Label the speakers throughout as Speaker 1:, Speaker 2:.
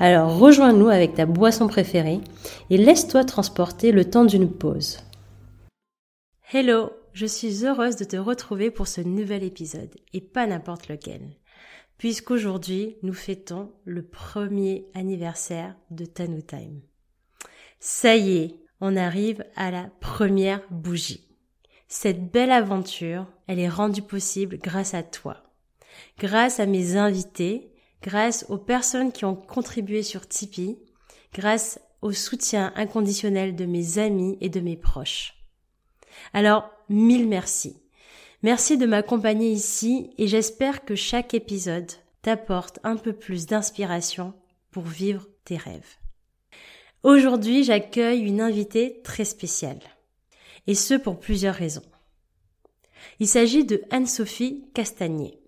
Speaker 1: Alors rejoins-nous avec ta boisson préférée et laisse-toi transporter le temps d'une pause. Hello, je suis heureuse de te retrouver pour ce nouvel épisode et pas n'importe lequel, puisqu'aujourd'hui nous fêtons le premier anniversaire de Tanu Time. Ça y est, on arrive à la première bougie. Cette belle aventure, elle est rendue possible grâce à toi, grâce à mes invités grâce aux personnes qui ont contribué sur Tipeee, grâce au soutien inconditionnel de mes amis et de mes proches. Alors, mille merci. Merci de m'accompagner ici et j'espère que chaque épisode t'apporte un peu plus d'inspiration pour vivre tes rêves. Aujourd'hui, j'accueille une invitée très spéciale. Et ce pour plusieurs raisons. Il s'agit de Anne-Sophie Castagnier.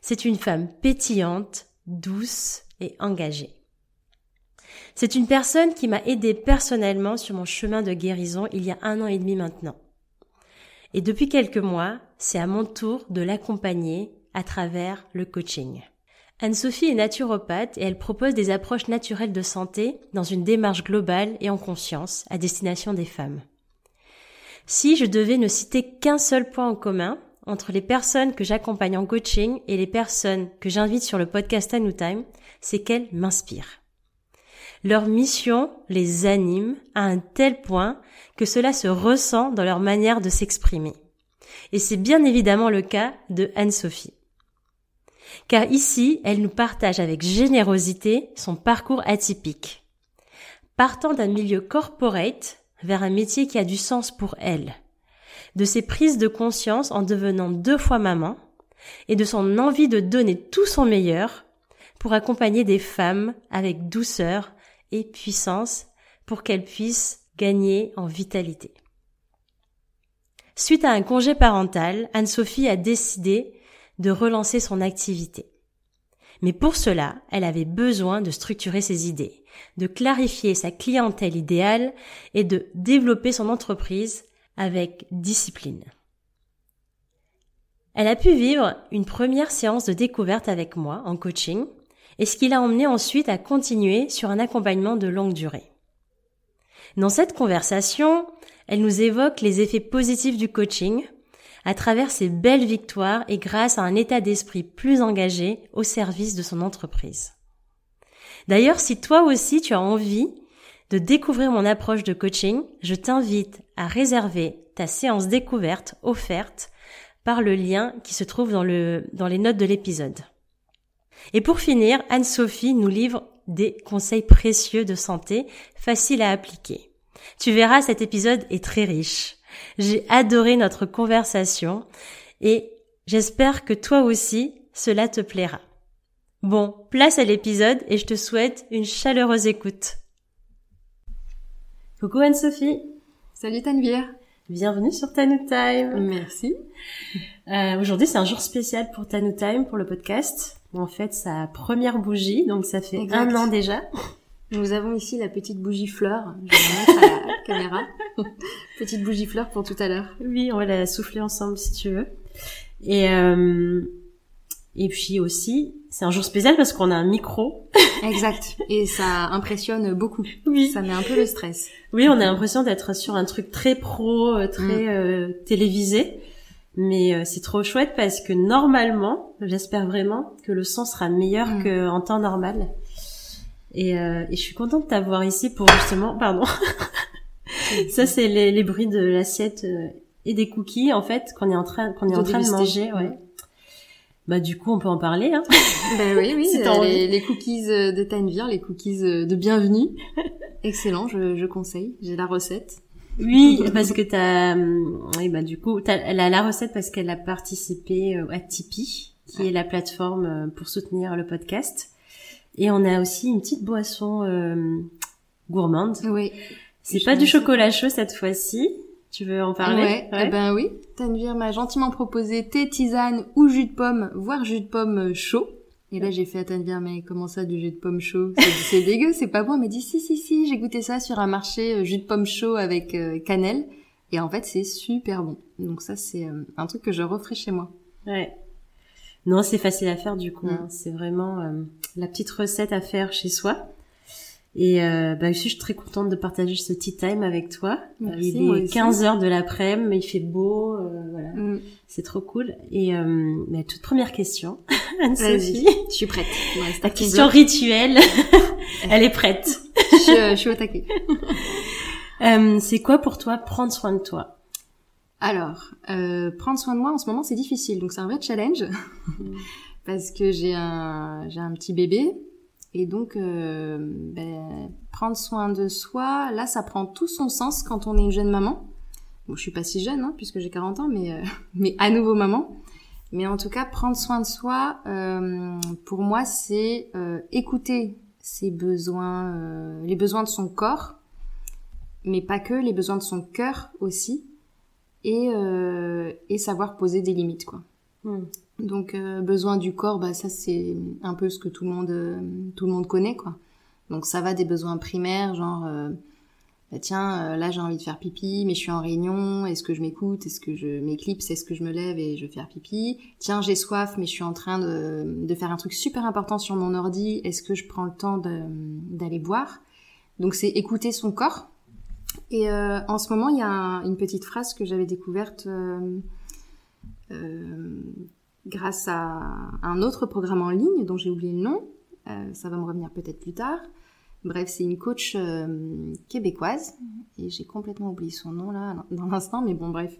Speaker 1: C'est une femme pétillante, douce et engagée. C'est une personne qui m'a aidé personnellement sur mon chemin de guérison il y a un an et demi maintenant. Et depuis quelques mois, c'est à mon tour de l'accompagner à travers le coaching. Anne-Sophie est naturopathe et elle propose des approches naturelles de santé dans une démarche globale et en conscience à destination des femmes. Si je devais ne citer qu'un seul point en commun, entre les personnes que j'accompagne en coaching et les personnes que j'invite sur le podcast Time, c'est qu'elles m'inspirent. Leur mission les anime à un tel point que cela se ressent dans leur manière de s'exprimer. Et c'est bien évidemment le cas de Anne-Sophie. Car ici, elle nous partage avec générosité son parcours atypique. Partant d'un milieu corporate vers un métier qui a du sens pour elle de ses prises de conscience en devenant deux fois maman et de son envie de donner tout son meilleur pour accompagner des femmes avec douceur et puissance pour qu'elles puissent gagner en vitalité. Suite à un congé parental, Anne-Sophie a décidé de relancer son activité. Mais pour cela, elle avait besoin de structurer ses idées, de clarifier sa clientèle idéale et de développer son entreprise avec discipline. Elle a pu vivre une première séance de découverte avec moi en coaching et ce qui l'a emmené ensuite à continuer sur un accompagnement de longue durée. Dans cette conversation, elle nous évoque les effets positifs du coaching à travers ses belles victoires et grâce à un état d'esprit plus engagé au service de son entreprise. D'ailleurs, si toi aussi tu as envie de découvrir mon approche de coaching, je t'invite à réserver ta séance découverte offerte par le lien qui se trouve dans, le, dans les notes de l'épisode. Et pour finir, Anne-Sophie nous livre des conseils précieux de santé, faciles à appliquer. Tu verras, cet épisode est très riche. J'ai adoré notre conversation et j'espère que toi aussi, cela te plaira. Bon, place à l'épisode et je te souhaite une chaleureuse écoute. Coucou Anne-Sophie.
Speaker 2: Salut Tanvir.
Speaker 1: Bienvenue sur Tanu Time.
Speaker 2: Merci.
Speaker 1: Euh, Aujourd'hui, c'est un jour spécial pour Tanu Time, pour le podcast. En fait, sa première bougie, donc ça fait un an déjà.
Speaker 2: Nous avons ici la petite bougie fleur. Je vais la mettre à la caméra. petite bougie fleur pour tout à l'heure.
Speaker 1: Oui, on va la souffler ensemble si tu veux. Et euh, et puis aussi, c'est un jour spécial parce qu'on a un micro.
Speaker 2: exact. Et ça impressionne beaucoup.
Speaker 1: Oui.
Speaker 2: Ça met un peu le stress.
Speaker 1: Oui, on a l'impression d'être sur un truc très pro, euh, très mm. euh, télévisé. Mais euh, c'est trop chouette parce que normalement, j'espère vraiment que le son sera meilleur mm. qu'en temps normal. Et, et je suis contente de t'avoir ici pour justement, pardon. Ça, c'est les, les, bruits de l'assiette et des cookies en fait qu'on est en train qu'on est en train de manger. Ouais. Bah du coup, on peut en parler. Hein
Speaker 2: ben oui, oui. les, les, cookies euh, de Tanvir, les cookies euh, de bienvenue. Excellent, je, je conseille. J'ai la recette.
Speaker 1: Oui, parce que t'as, oui bah du coup, elle a la recette parce qu'elle a participé euh, à Tipeee, qui est la plateforme pour soutenir le podcast. Et on a aussi une petite boisson gourmande.
Speaker 2: Oui.
Speaker 1: C'est pas du chocolat chaud cette fois-ci. Tu veux en parler
Speaker 2: ouais, Eh ben oui. Tanvir m'a gentiment proposé thé, tisane ou jus de pomme, voire jus de pomme chaud. Et là, j'ai fait à Tanvir, mais comment ça, du jus de pomme chaud? C'est dégueu, c'est pas bon. Elle m'a dit, si, si, si, j'ai goûté ça sur un marché euh, jus de pomme chaud avec euh, cannelle. Et en fait, c'est super bon. Donc ça, c'est euh, un truc que je referai chez moi.
Speaker 1: Ouais. Non, c'est facile à faire du coup. Hein. Mm. C'est vraiment la petite recette à faire chez soi. Et euh, bah je suis très contente de partager ce tea time avec toi.
Speaker 2: Merci,
Speaker 1: il est 15 heures de l'après-midi, il fait beau, euh, voilà, mm. c'est trop cool. Et euh, ma toute première question,
Speaker 2: Anne-Sophie. Je suis prête.
Speaker 1: La question rituelle, elle est prête.
Speaker 2: je, suis, je suis au taquet.
Speaker 1: euh, c'est quoi pour toi prendre soin de toi?
Speaker 2: Alors, euh, prendre soin de moi en ce moment c'est difficile, donc c'est un vrai challenge parce que j'ai un j'ai un petit bébé et donc, euh, ben, prendre soin de soi, là, ça prend tout son sens quand on est une jeune maman. Bon, je suis pas si jeune, hein, puisque j'ai 40 ans, mais, euh, mais à nouveau maman. Mais en tout cas, prendre soin de soi, euh, pour moi, c'est euh, écouter ses besoins, euh, les besoins de son corps, mais pas que, les besoins de son cœur aussi, et, et savoir poser des limites, quoi. Hmm. Donc euh, besoin du corps, bah ça c'est un peu ce que tout le monde euh, tout le monde connaît quoi. Donc ça va des besoins primaires, genre euh, bah, tiens là j'ai envie de faire pipi, mais je suis en réunion, est-ce que je m'écoute, est-ce que je m'éclipse, est-ce que je me lève et je vais faire pipi? Tiens j'ai soif, mais je suis en train de, de faire un truc super important sur mon ordi, est-ce que je prends le temps d'aller boire? Donc c'est écouter son corps. Et en ce moment il y a une petite phrase que j'avais découverte. Grâce à un autre programme en ligne dont j'ai oublié le nom. Euh, ça va me revenir peut-être plus tard. Bref, c'est une coach euh, québécoise et j'ai complètement oublié son nom là dans l'instant, mais bon, bref.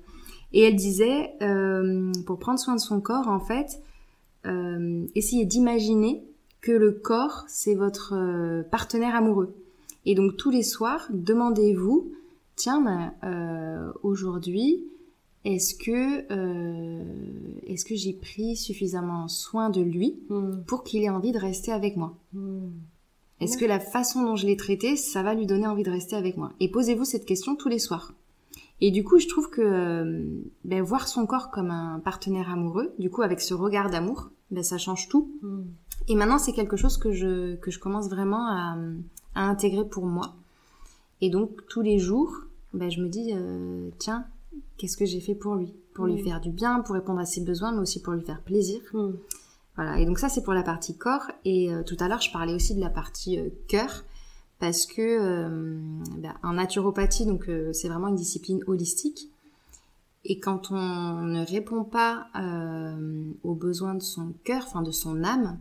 Speaker 2: Et elle disait, euh, pour prendre soin de son corps, en fait, euh, essayez d'imaginer que le corps, c'est votre euh, partenaire amoureux. Et donc tous les soirs, demandez-vous, tiens, ben, aujourd'hui, est-ce que euh, est-ce que j'ai pris suffisamment soin de lui hmm. pour qu'il ait envie de rester avec moi? Hmm. Est-ce que la façon dont je l'ai traité, ça va lui donner envie de rester avec moi? Et posez-vous cette question tous les soirs. Et du coup, je trouve que euh, ben, voir son corps comme un partenaire amoureux, du coup avec ce regard d'amour, ben, ça change tout. Hmm. Et maintenant, c'est quelque chose que je que je commence vraiment à, à intégrer pour moi. Et donc tous les jours, ben, je me dis euh, tiens qu'est-ce que j'ai fait pour lui? Pour lui mm. faire du bien, pour répondre à ses besoins, mais aussi pour lui faire plaisir. Mm. Voilà, et donc ça c'est pour la partie corps. Et euh, tout à l'heure je parlais aussi de la partie euh, cœur, parce que euh, bah, en naturopathie, donc c'est vraiment une discipline holistique. Et quand on ne répond pas aux besoins de son cœur, enfin de son âme,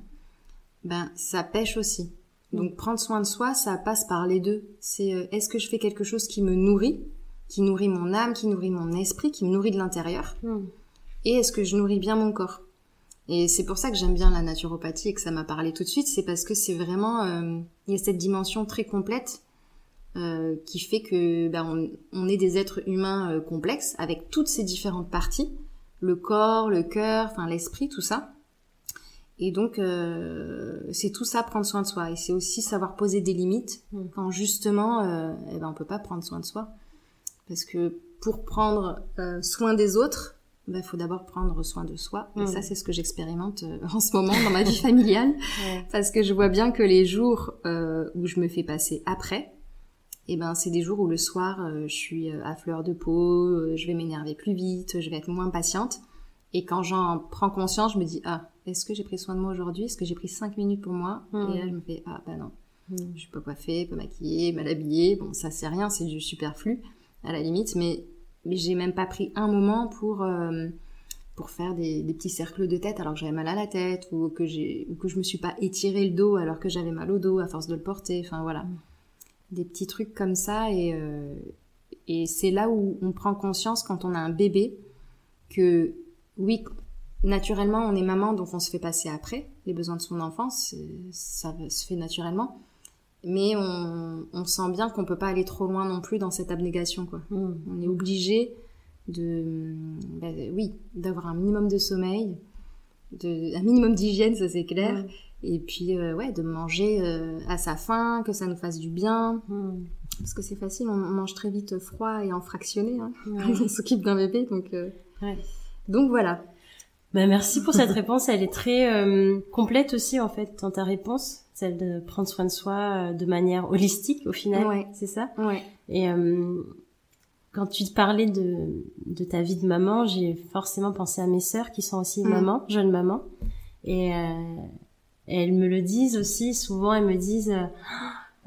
Speaker 2: ben ça pêche aussi. Donc prendre soin de soi, ça passe par les deux. C'est est-ce que je fais quelque chose qui me nourrit? Qui nourrit mon âme, qui nourrit mon esprit, qui me nourrit de l'intérieur hmm. Et est-ce que je nourris bien mon corps? Et c'est pour ça que j'aime bien la naturopathie et que ça m'a parlé tout de suite, c'est parce que c'est vraiment... Euh, il y a cette dimension très complète euh, qui fait que ben, on, on, est des êtres humains euh, complexes avec toutes ces différentes parties, le corps, le cœur, enfin l'esprit, tout ça. Et donc euh, c'est tout ça prendre soin de soi et c'est aussi savoir poser des limites hmm. quand justement euh, eh ben on peut pas prendre soin de soi. Parce que pour prendre euh, soin des autres, il bah, faut d'abord prendre soin de soi. Et ça, c'est ce que j'expérimente euh, en ce moment dans ma vie familiale. Parce que je vois bien que les jours euh, où je me fais passer après, eh ben, c'est des jours où le soir, je suis à fleur de peau, je vais m'énerver plus vite, je vais être moins patiente. Et quand j'en prends conscience, je me dis, ah, est-ce que j'ai pris soin de moi aujourd'hui? Est-ce que j'ai pris cinq minutes pour moi? Et là, je me fais, ah, bah non. Je suis pas coiffée, pas maquillée, mal habillée. Bon, ça, c'est rien, c'est du superflu à la limite, mais, mais j'ai même pas pris un moment pour, euh, pour faire des, petits cercles de tête alors que j'avais mal à la tête ou que, j'ai, que je me suis pas étiré le dos alors que j'avais mal au dos à force de le porter. Enfin voilà. Des petits trucs comme ça et, euh, et c'est là où on prend conscience quand on a un bébé que oui, naturellement on est maman donc on se fait passer après les besoins de son enfant, ça se fait naturellement mais on, on, sent bien qu'on peut pas aller trop loin non plus dans cette abnégation quoi. Mm. On est obligé de bah, oui, d'avoir un minimum de sommeil de, un minimum d'hygiène, ça c'est clair. Et puis, euh, ouais, de manger euh, à sa faim, que ça nous fasse du bien.
Speaker 1: Hmm.
Speaker 2: Parce que c'est facile, on mange très vite froid et en fractionné. Hein. on s'occupe d'un bébé, donc... euh,
Speaker 1: Ouais.
Speaker 2: Donc voilà.
Speaker 1: Bah, merci pour cette réponse. Elle est très euh, complète aussi en fait dans ta réponse, celle de prendre soin de soi euh, de manière holistique au final.
Speaker 2: Ouais.
Speaker 1: C'est ça?
Speaker 2: Ouais.
Speaker 1: Et euh, quand tu te parlais de, de ta vie de maman, j'ai forcément pensé à mes sœurs qui sont aussi
Speaker 2: Mm.
Speaker 1: mamans, jeunes mamans. Et, euh, elles me le disent aussi, souvent elles me disent, euh,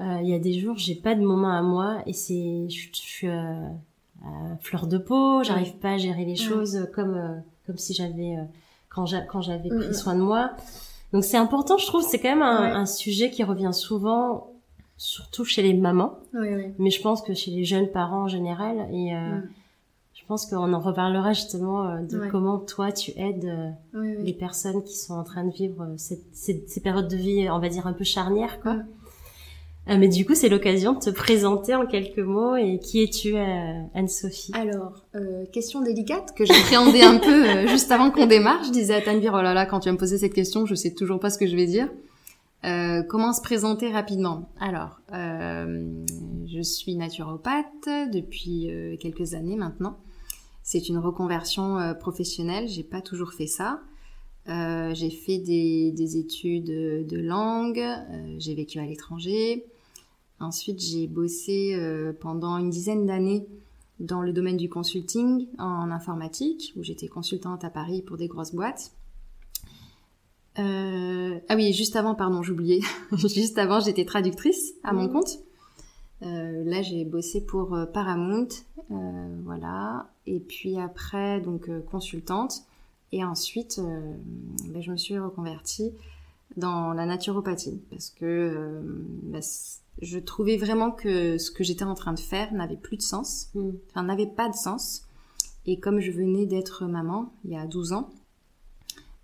Speaker 1: Euh, il y a des jours, j'ai pas de moment à moi et c'est, je, je suis euh, à fleur de peau, j'arrive pas à gérer les choses comme, euh, comme si j'avais, euh, quand j'a- quand j'avais
Speaker 2: Mm,
Speaker 1: pris
Speaker 2: mm.
Speaker 1: soin de moi. Donc c'est important, je trouve, c'est quand même un,
Speaker 2: Ouais.
Speaker 1: un sujet qui revient souvent, surtout chez les mamans.
Speaker 2: Ouais, ouais.
Speaker 1: mais je pense que chez les jeunes parents en général. Et euh, je pense qu'on en reparlera justement euh, de comment toi tu aides euh, les personnes qui sont en train de vivre cette, cette- ces périodes de vie on va dire un peu charnières quoi. Euh, mais du coup c'est l'occasion de te présenter en quelques mots et qui es-tu euh, Anne-Sophie?
Speaker 2: Alors, euh, question délicate que j'appréhendais un peu euh, juste avant qu'on démarre. Je disais à Tanvir, oh là là, quand tu vas me poser cette question, je sais toujours pas ce que je vais dire. Euh, comment se présenter rapidement? Alors, euh, je suis naturopathe depuis quelques années maintenant. C'est une reconversion professionnelle. J'ai pas toujours fait ça. Euh, j'ai fait des, des études de langue. j'ai vécu à l'étranger. Ensuite, j'ai bossé euh, pendant une dizaine d'années dans le domaine du consulting en informatique, où j'étais consultante à Paris pour des grosses boîtes. Euh, Ah oui, juste avant, pardon, j'oubliais. juste avant, j'étais traductrice à mon
Speaker 1: Mhm.
Speaker 2: compte. Euh, là, j'ai bossé pour Paramount, voilà. Et puis après, donc consultante. Et ensuite, ben, je me suis reconvertie dans la naturopathie parce que ben, je trouvais vraiment que ce que j'étais en train de faire n'avait plus de sens
Speaker 1: Mm.
Speaker 2: enfin n'avait pas de sens. Et comme je venais d'être maman il y a 12 ans,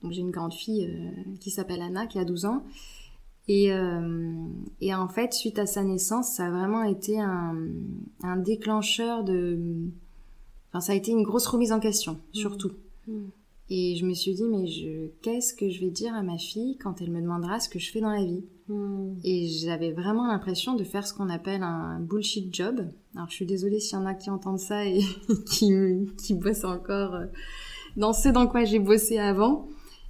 Speaker 2: donc j'ai une grande fille euh, qui s'appelle Anna qui a 12 ans, et, euh, et en fait suite à sa naissance, ça a vraiment été un, un déclencheur de... Enfin ça a été une grosse remise en question, surtout.
Speaker 1: Mm.
Speaker 2: Et je me suis dit, mais je, qu'est-ce que je vais dire à ma fille quand elle me demandera ce que je fais dans la vie
Speaker 1: Mm.
Speaker 2: et j'avais vraiment l'impression de faire ce qu'on appelle un bullshit job. Alors je suis désolée s'il y en a qui entendent ça et qui, qui bossent encore euh, dans ce dans quoi j'ai bossé avant.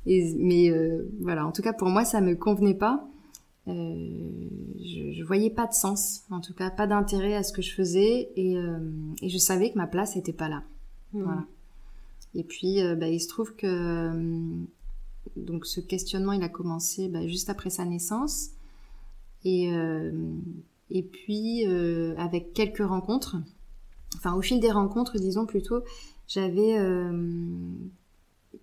Speaker 2: Et, mais euh, voilà, en tout cas pour moi ça me convenait pas. Euh, je, je voyais pas de sens, en tout cas pas d'intérêt à ce que je faisais et, euh, et je savais que ma place était pas là.
Speaker 1: Mm.
Speaker 2: Voilà. Et puis, euh, bah, il se trouve que euh, donc ce questionnement, il a commencé bah, juste après sa naissance. Et, euh, et puis, avec quelques rencontres, enfin au fil des rencontres, disons plutôt, j'avais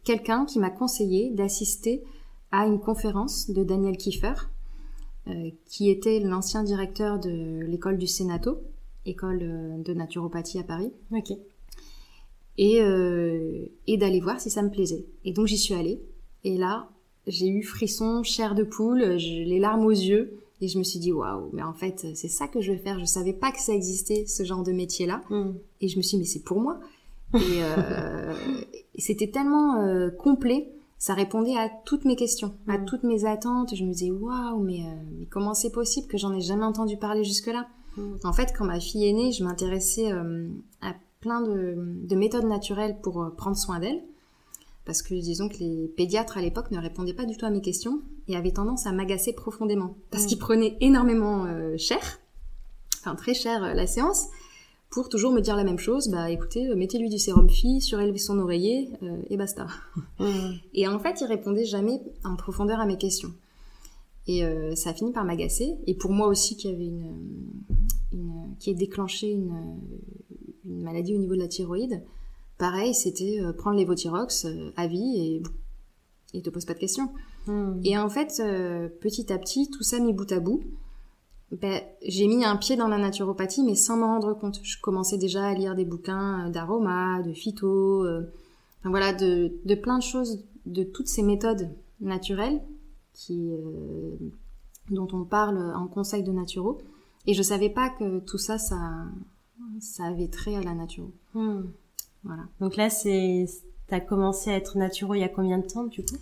Speaker 2: quelqu'un qui m'a conseillé d'assister à une conférence de Daniel Kiefer, qui était l'ancien directeur de l'école du Sénato, école de naturopathie à Paris.
Speaker 1: Ok
Speaker 2: et, euh, et d'aller voir si ça me plaisait. Et donc j'y suis allée. Et là, j'ai eu frisson, chair de poule, les larmes aux yeux. Et je me suis dit, waouh, mais en fait, c'est ça que je veux faire. Je savais pas que ça existait, ce genre de métier-là.
Speaker 1: Mm.
Speaker 2: Et je me suis dit, mais c'est pour moi. Et, euh, c'était tellement euh, complet. Ça répondait à toutes mes questions, à
Speaker 1: Mm.
Speaker 2: toutes mes attentes. Je me disais, waouh, mais, euh, mais comment c'est possible que j'en ai jamais entendu parler jusque-là?
Speaker 1: Mm.
Speaker 2: En fait, quand ma fille est née, je m'intéressais euh, à plein de, de méthodes naturelles pour euh, prendre soin d'elle. Parce que disons que les pédiatres à l'époque ne répondaient pas du tout à mes questions et avaient tendance à m'agacer profondément. Parce
Speaker 1: Mm.
Speaker 2: qu'ils prenaient énormément euh, cher, enfin très cher euh, la séance, pour toujours me dire la même chose. Bah écoutez, mettez-lui du sérum fille, surélevez son oreiller euh, et basta.
Speaker 1: Mm.
Speaker 2: Et en fait, ils répondaient jamais en profondeur à mes questions. Et ça a fini par m'agacer. Et pour moi aussi, qui avait une, une qui est déclenché une, une maladie au niveau de la thyroïde, pareil, c'était euh, prendre l'évothyrox euh, à vie et et te pose pas de questions.
Speaker 1: Mm.
Speaker 2: Et en fait, euh, petit à petit, tout ça mis bout à bout, ben, j'ai mis un pied dans la naturopathie, mais sans m'en rendre compte. Je commençais déjà à lire des bouquins d'aromas, de phyto, enfin voilà, de, de plein de choses, de toutes ces méthodes naturelles qui, dont on parle en conseil de naturo. Et je savais pas que tout ça, ça, ça avait trait à la naturo.
Speaker 1: Mm.
Speaker 2: Voilà.
Speaker 1: donc là c'est t'as commencé à être naturo il y a combien de temps du coup?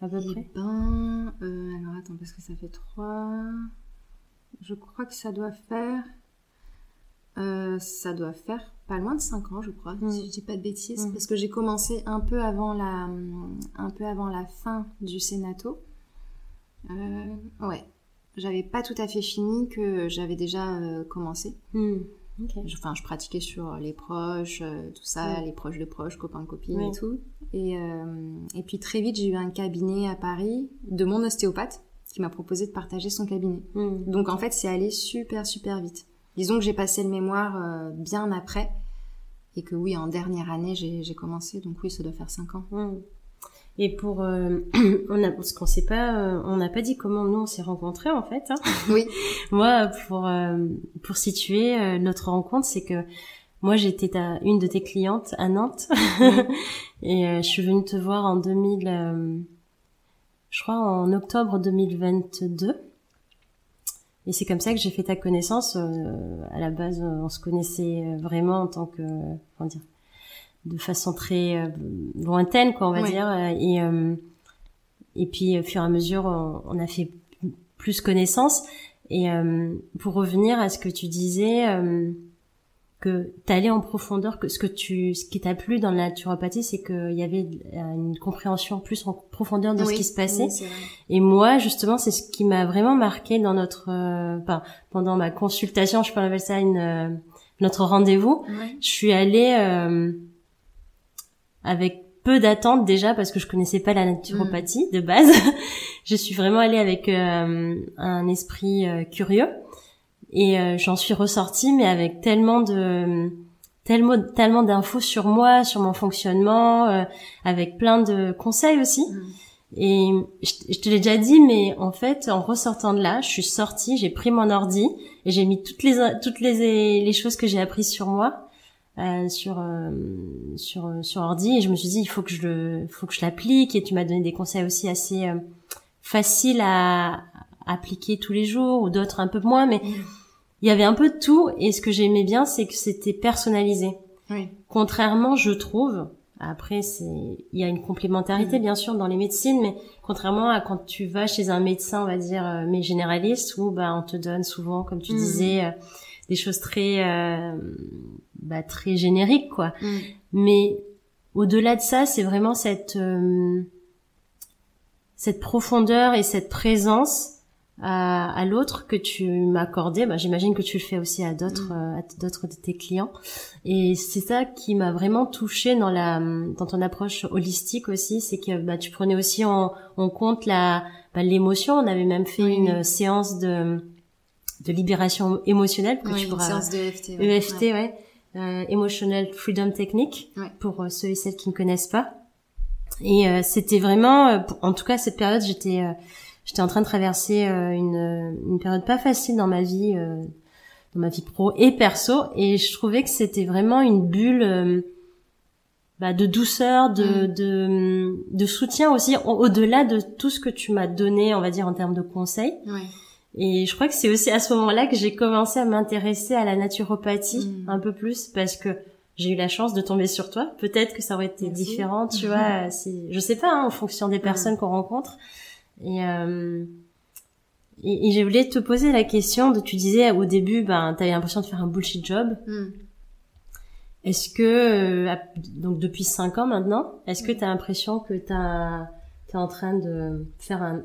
Speaker 1: À peu
Speaker 2: Eh
Speaker 1: près?
Speaker 2: ben, euh, alors attends, parce que ça fait trois. Je crois que ça doit faire. euh, ça doit faire pas loin de 5 ans, je crois,
Speaker 1: Mm.
Speaker 2: si je dis pas de bêtises,
Speaker 1: Mm.
Speaker 2: parce que j'ai commencé un peu avant la, un peu avant la fin du Sénato. Euh, ouais, j'avais pas tout à fait fini que j'avais déjà euh, commencé.
Speaker 1: Hmm,
Speaker 2: Enfin, je pratiquais sur les proches, euh, tout ça,
Speaker 1: Ouais.
Speaker 2: les proches de proches, copains, copines
Speaker 1: Ouais.
Speaker 2: et tout. Et, euh, et puis très vite, j'ai eu un cabinet à Paris de mon ostéopathe qui m'a proposé de partager son cabinet.
Speaker 1: Hmm.
Speaker 2: Donc en fait, c'est allé super, super vite. Disons que j'ai passé le mémoire euh, bien après. Et que oui, en dernière année, j'ai j'ai commencé. Donc oui, ça doit faire 5 ans.
Speaker 1: Hmm. Et pour, euh, on a, parce qu'on sait pas, euh, on n'a pas dit comment nous on s'est rencontrés en fait. hein.
Speaker 2: Oui.
Speaker 1: Moi, pour euh, pour situer euh, notre rencontre, c'est que moi j'étais ta, une de tes clientes à Nantes et euh, je suis venue te voir en 2000, euh, je crois en octobre 2022. Et c'est comme ça que j'ai fait ta connaissance. euh, à la base, on se connaissait vraiment en tant que, comment dire, de façon très euh, lointaine, quoi, on va
Speaker 2: Oui.
Speaker 1: dire. euh, Et euh, et puis, au fur et à mesure, on, on a fait plus connaissance. Et euh, pour revenir à ce que tu disais, euh, que t'allais en profondeur, que ce que tu, ce qui t'a plu dans la naturopathie, c'est qu'il y avait euh, une compréhension plus en profondeur de ce qui se passait.
Speaker 2: oui.
Speaker 1: Et moi, justement, c'est ce qui m'a vraiment marqué dans notre, euh, enfin, pendant ma consultation, je peux appeler ça une, euh, notre rendez-vous.
Speaker 2: Ouais.
Speaker 1: Je suis allée euh, avec peu d'attente déjà parce que je connaissais pas la naturopathie de base. je suis vraiment allée avec euh, un esprit euh, curieux et euh, j'en suis ressortie mais avec tellement de tellement tellement d'infos sur moi, sur mon fonctionnement, euh, avec plein de conseils aussi.
Speaker 2: Mm.
Speaker 1: Et je, je te l'ai déjà dit, mais en fait, en ressortant de là, je suis sortie, j'ai pris mon ordi et j'ai mis toutes les toutes les les choses que j'ai apprises sur moi euh, sur euh, sur sur ordi et je me suis dit il faut que je le faut que je l'applique et tu m'as donné des conseils aussi assez euh, faciles à, à appliquer tous les jours ou d'autres un peu moins, mais il y avait un peu de tout et ce que j'aimais bien c'est que c'était personnalisé.
Speaker 2: Oui.
Speaker 1: Contrairement, je trouve, après c'est il y a une complémentarité
Speaker 2: Mhm.
Speaker 1: bien sûr dans les médecines, mais contrairement à quand tu vas chez un médecin, on va dire euh, mais généraliste, où bah on te donne souvent, comme tu
Speaker 2: Mhm.
Speaker 1: disais, euh, des choses très euh, bah, très génériques quoi.
Speaker 2: Mm.
Speaker 1: Mais au-delà de ça, c'est vraiment cette euh, cette profondeur et cette présence à, à l'autre que tu m'accordais. Bah, J'imagine que tu le fais aussi à d'autres euh, à d'autres de tes clients. Et c'est ça qui m'a vraiment touchée dans la dans ton approche holistique aussi, c'est que bah, tu prenais aussi en, en compte la bah, l'émotion. On avait même fait
Speaker 2: Oui.
Speaker 1: une séance de de libération émotionnelle que
Speaker 2: Oui,
Speaker 1: tu
Speaker 2: une
Speaker 1: pourras
Speaker 2: séance de EFT. ouais.
Speaker 1: EFT, ouais. Euh, Emotional Freedom Technique,
Speaker 2: Ouais.
Speaker 1: pour euh, ceux et celles qui ne connaissent pas. Et euh, c'était vraiment, euh, pour- en tout cas cette période, j'étais, euh, j'étais en train de traverser euh, une, une période pas facile dans ma vie, euh, dans ma vie pro et perso, et je trouvais que c'était vraiment une bulle euh, bah, de douceur, de,
Speaker 2: Mm.
Speaker 1: de, de soutien aussi, au- au-delà de tout ce que tu m'as donné, on va dire en termes de conseils.
Speaker 2: Ouais.
Speaker 1: Et je crois que c'est aussi à ce moment-là que j'ai commencé à m'intéresser à la naturopathie
Speaker 2: Mm.
Speaker 1: un peu plus parce que j'ai eu la chance de tomber sur toi. Peut-être que ça aurait été
Speaker 2: Merci.
Speaker 1: différent, tu vois. Si, je sais pas, hein, en fonction des personnes qu'on rencontre. Et, euh, et, et je voulais te poser la question de, tu disais au début, ben, t'avais l'impression de faire un bullshit job.
Speaker 2: Mm.
Speaker 1: Est-ce que, euh, donc depuis cinq ans maintenant, est-ce que t'as l'impression que t'as, t'es en train de faire un,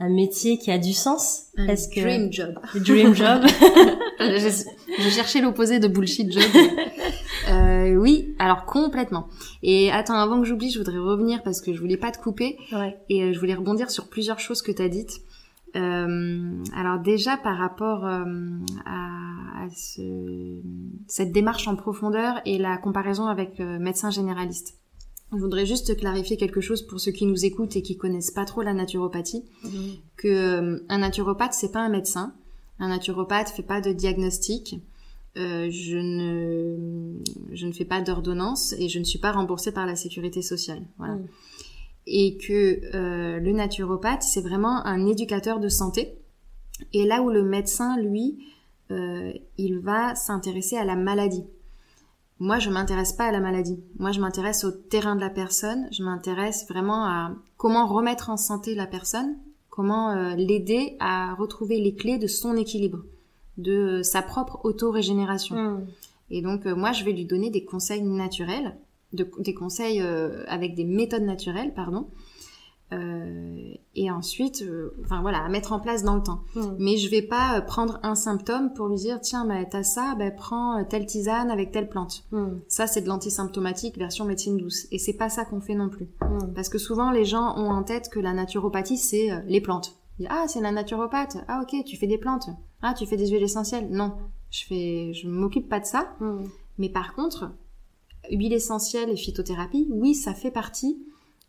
Speaker 1: un métier qui a du sens?
Speaker 2: Un
Speaker 1: Est-ce que,
Speaker 2: dream job.
Speaker 1: dream job?
Speaker 2: je, je cherchais l'opposé de bullshit job. Euh, oui, alors complètement. Et attends, avant que j'oublie, je voudrais revenir parce que je voulais pas te couper
Speaker 1: ouais.
Speaker 2: et euh, je voulais rebondir sur plusieurs choses que tu as dites. Euh, alors déjà par rapport euh, à, à ce- cette démarche en profondeur et la comparaison avec euh, médecin généraliste. Je voudrais juste clarifier quelque chose pour ceux qui nous écoutent et qui connaissent pas trop la naturopathie que euh, un naturopathe c'est pas un médecin. Un naturopathe fait pas de diagnostic. Euh, je ne je ne fais pas d'ordonnance et je ne suis pas remboursée par la sécurité sociale. Voilà.
Speaker 1: Mm.
Speaker 2: Et que euh, le naturopathe c'est vraiment un éducateur de santé. Et là où le médecin lui il va s'intéresser à la maladie. Moi, je m'intéresse pas à la maladie. Moi, je m'intéresse au terrain de la personne. Je m'intéresse vraiment à comment remettre en santé la personne, comment euh, l'aider à retrouver les clés de son équilibre, de sa propre auto-régénération.
Speaker 1: Hmm.
Speaker 2: Et donc, euh, moi, je vais lui donner des conseils naturels, de- des conseils euh, avec des méthodes naturelles, pardon. Euh, et ensuite, euh, enfin voilà, à mettre en place dans le temps.
Speaker 1: Hmm.
Speaker 2: Mais je vais pas euh, prendre un symptôme pour lui dire tiens, bah, t'as ça, bah, prends telle tisane avec telle plante.
Speaker 1: Hmm.
Speaker 2: Ça, c'est de l'antisymptomatique version médecine douce. Et c'est pas ça qu'on fait non plus.
Speaker 1: Hmm.
Speaker 2: Parce que souvent, les gens ont en tête que la naturopathie, c'est euh, les plantes. Ils disent, ah, c'est la naturopathe. Ah, ok, tu fais des plantes. Ah, tu fais des huiles essentielles. Non, je fais, je m'occupe pas de ça. Mais par contre, huile essentielle et phytothérapie, oui, ça fait partie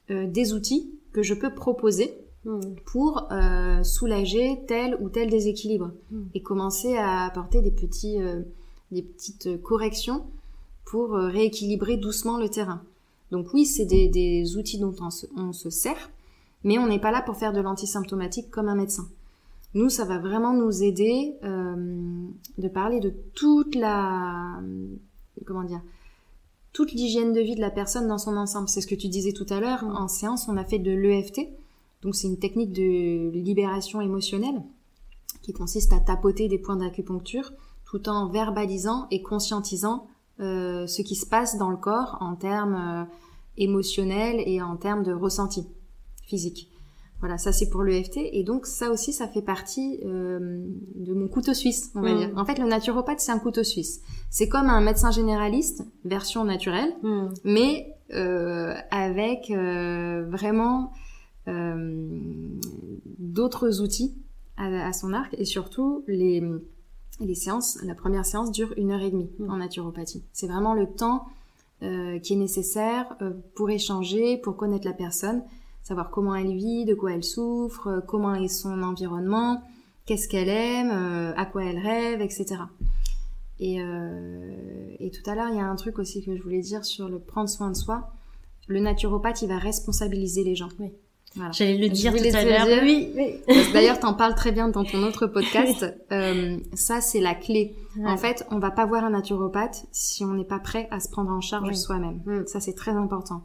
Speaker 2: des outils que je peux proposer
Speaker 1: Hmm.
Speaker 2: pour euh, soulager tel ou tel déséquilibre
Speaker 1: Mm.
Speaker 2: et commencer à apporter des petits euh, des petites corrections pour euh, rééquilibrer doucement le terrain. Donc oui, c'est des, des outils dont on se, on se sert, mais on n'est pas là pour faire de l'antisymptomatique comme un médecin. Nous, ça va vraiment nous aider de parler de toute la comment dire toute l'hygiène de vie de la personne dans son ensemble. C'est ce que tu disais tout à l'heure. En séance, on a fait de l'EFT. Donc c'est une technique de libération émotionnelle qui consiste à tapoter des points d'acupuncture tout en verbalisant et conscientisant euh, ce qui se passe dans le corps en termes euh, émotionnels et en termes de ressenti physique. Voilà, ça c'est pour l'EFT et donc ça aussi ça fait partie euh, de mon couteau suisse, on va
Speaker 1: Mm.
Speaker 2: dire. En fait, le naturopathe c'est un couteau suisse. C'est comme un médecin généraliste version naturelle
Speaker 1: Hmm.
Speaker 2: mais euh, avec euh, vraiment d'autres outils à, à son arc et surtout les, les séances, la première séance dure une heure et demie
Speaker 1: Mm.
Speaker 2: en naturopathie. C'est vraiment le temps qui est nécessaire pour échanger, pour connaître la personne, savoir comment elle vit, de quoi elle souffre, euh, comment est son environnement, qu'est-ce qu'elle aime, euh, à quoi elle rêve, etc. Et, euh, et tout à l'heure, il y a un truc aussi que je voulais dire sur le prendre soin de soi. Le naturopathe, il va responsabiliser les gens.
Speaker 1: Oui.
Speaker 2: Voilà.
Speaker 1: J'allais le dire tout à l'heure. Oui, oui.
Speaker 2: D'ailleurs, t'en parles très bien dans ton autre podcast. Euh, ça, c'est la clé. En fait, on va pas voir un naturopathe si on n'est pas prêt à se prendre en charge
Speaker 1: Oui.
Speaker 2: soi-même.
Speaker 1: Mm.
Speaker 2: Ça, c'est très important.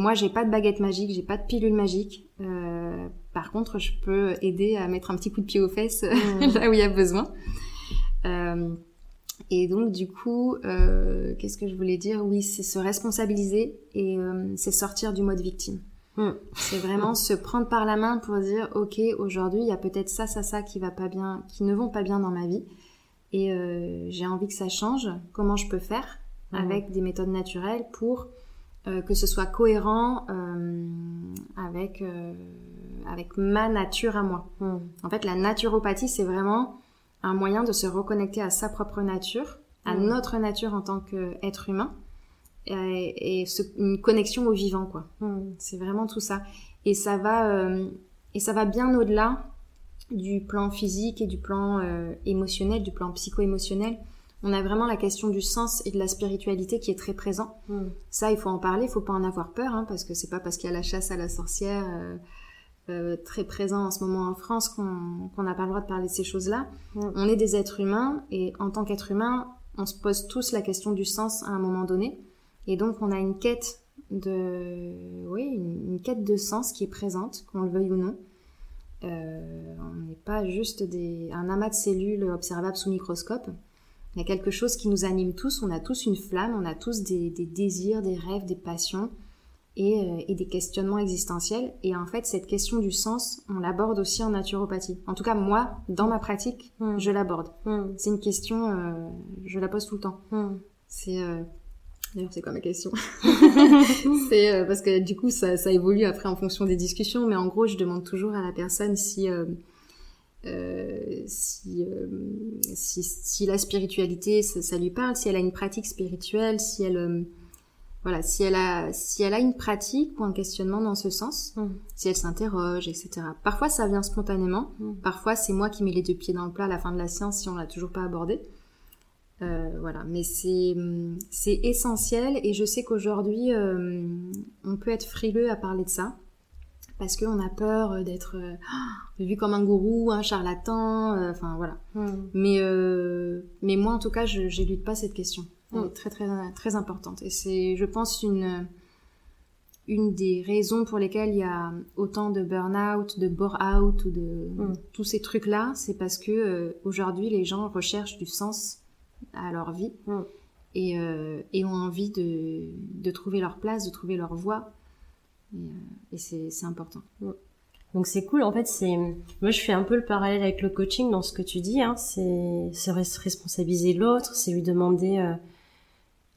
Speaker 2: Moi, j'ai pas de baguette magique, j'ai pas de pilule magique. Euh, par contre, je peux aider à mettre un petit coup de pied aux fesses
Speaker 1: Mm.
Speaker 2: là où il y a besoin. Euh, et donc, du coup, euh, qu'est-ce que je voulais dire? Oui, c'est se responsabiliser et c'est sortir du mode victime.
Speaker 1: Mm.
Speaker 2: C'est vraiment se prendre par la main pour dire, ok, aujourd'hui, il y a peut-être ça, ça, ça qui va pas bien, qui ne vont pas bien dans ma vie, et j'ai envie que ça change. Comment je peux faire?
Speaker 1: Mm.
Speaker 2: avec des méthodes naturelles pour euh, que ce soit cohérent euh, avec euh, avec ma nature à moi. En fait, la naturopathie, c'est vraiment un moyen de se reconnecter à sa propre nature, à
Speaker 1: Mm.
Speaker 2: notre nature en tant qu'être humain, et, et ce- une connexion au vivant, quoi.
Speaker 1: Hmm.
Speaker 2: C'est vraiment tout ça. Et ça va, euh, et ça va bien au-delà du plan physique et du plan euh, émotionnel, du plan psycho-émotionnel. On a vraiment la question du sens et de la spiritualité qui est très présent.
Speaker 1: Hmm.
Speaker 2: Ça, il faut en parler, il faut pas en avoir peur, hein, parce que c'est pas parce qu'il y a la chasse à la sorcière euh, euh, très présent en ce moment en France qu'on n'a pas le droit de parler de ces choses-là.
Speaker 1: Mm.
Speaker 2: On est des êtres humains et en tant qu'être humain, on se pose tous la question du sens à un moment donné. Et donc, on a une quête de, oui, une, une quête de sens qui est présente, qu'on le veuille ou non. Euh, on n'est pas juste des, un amas de cellules observables sous microscope. Il y a quelque chose qui nous anime tous. On a tous une flamme, on a tous des, des désirs, des rêves, des passions et, euh, et des questionnements existentiels. Et en fait, cette question du sens, on l'aborde aussi en naturopathie. En tout cas, moi, dans ma pratique,
Speaker 1: Mm.
Speaker 2: je l'aborde.
Speaker 1: Hmm.
Speaker 2: C'est une question, euh, je la pose tout le temps.
Speaker 1: Hmm.
Speaker 2: C'est euh, d'ailleurs c'est quoi ma question? C'est parce que du coup ça, ça évolue après en fonction des discussions, mais en gros je demande toujours à la personne si euh, si, euh, si si la spiritualité ça, ça lui parle, si elle a une pratique spirituelle, si elle euh, voilà si elle a si elle a une pratique ou un questionnement dans ce sens,
Speaker 1: Hmm.
Speaker 2: si elle s'interroge, etc. Parfois ça vient spontanément,
Speaker 1: Mm.
Speaker 2: parfois c'est moi qui mets les deux pieds dans le plat à la fin de la séance si on l'a toujours pas abordé. Euh, voilà, mais c'est c'est essentiel et je sais qu'aujourd'hui euh, on peut être frileux à parler de ça parce qu'on a peur d'être euh, vu comme un gourou, un charlatan, euh, enfin voilà.
Speaker 1: Hmm.
Speaker 2: Mais euh, mais moi en tout cas je j'élude pas cette question. Elle est très très très importante. Et c'est, je pense, une une des raisons pour lesquelles il y a autant de burn-out, de bore-out ou de
Speaker 1: Mm.
Speaker 2: tous ces trucs-là, c'est parce que euh, aujourd'hui les gens recherchent du sens à leur vie
Speaker 1: Mm.
Speaker 2: et, euh, et ont envie de, de trouver leur place, de trouver leur voie. Et, euh, et c'est important.
Speaker 1: Donc c'est cool. En fait, c'est moi je fais un peu le parallèle avec le coaching dans ce que tu dis. Hein. C'est se res- responsabiliser l'autre, c'est lui demander euh,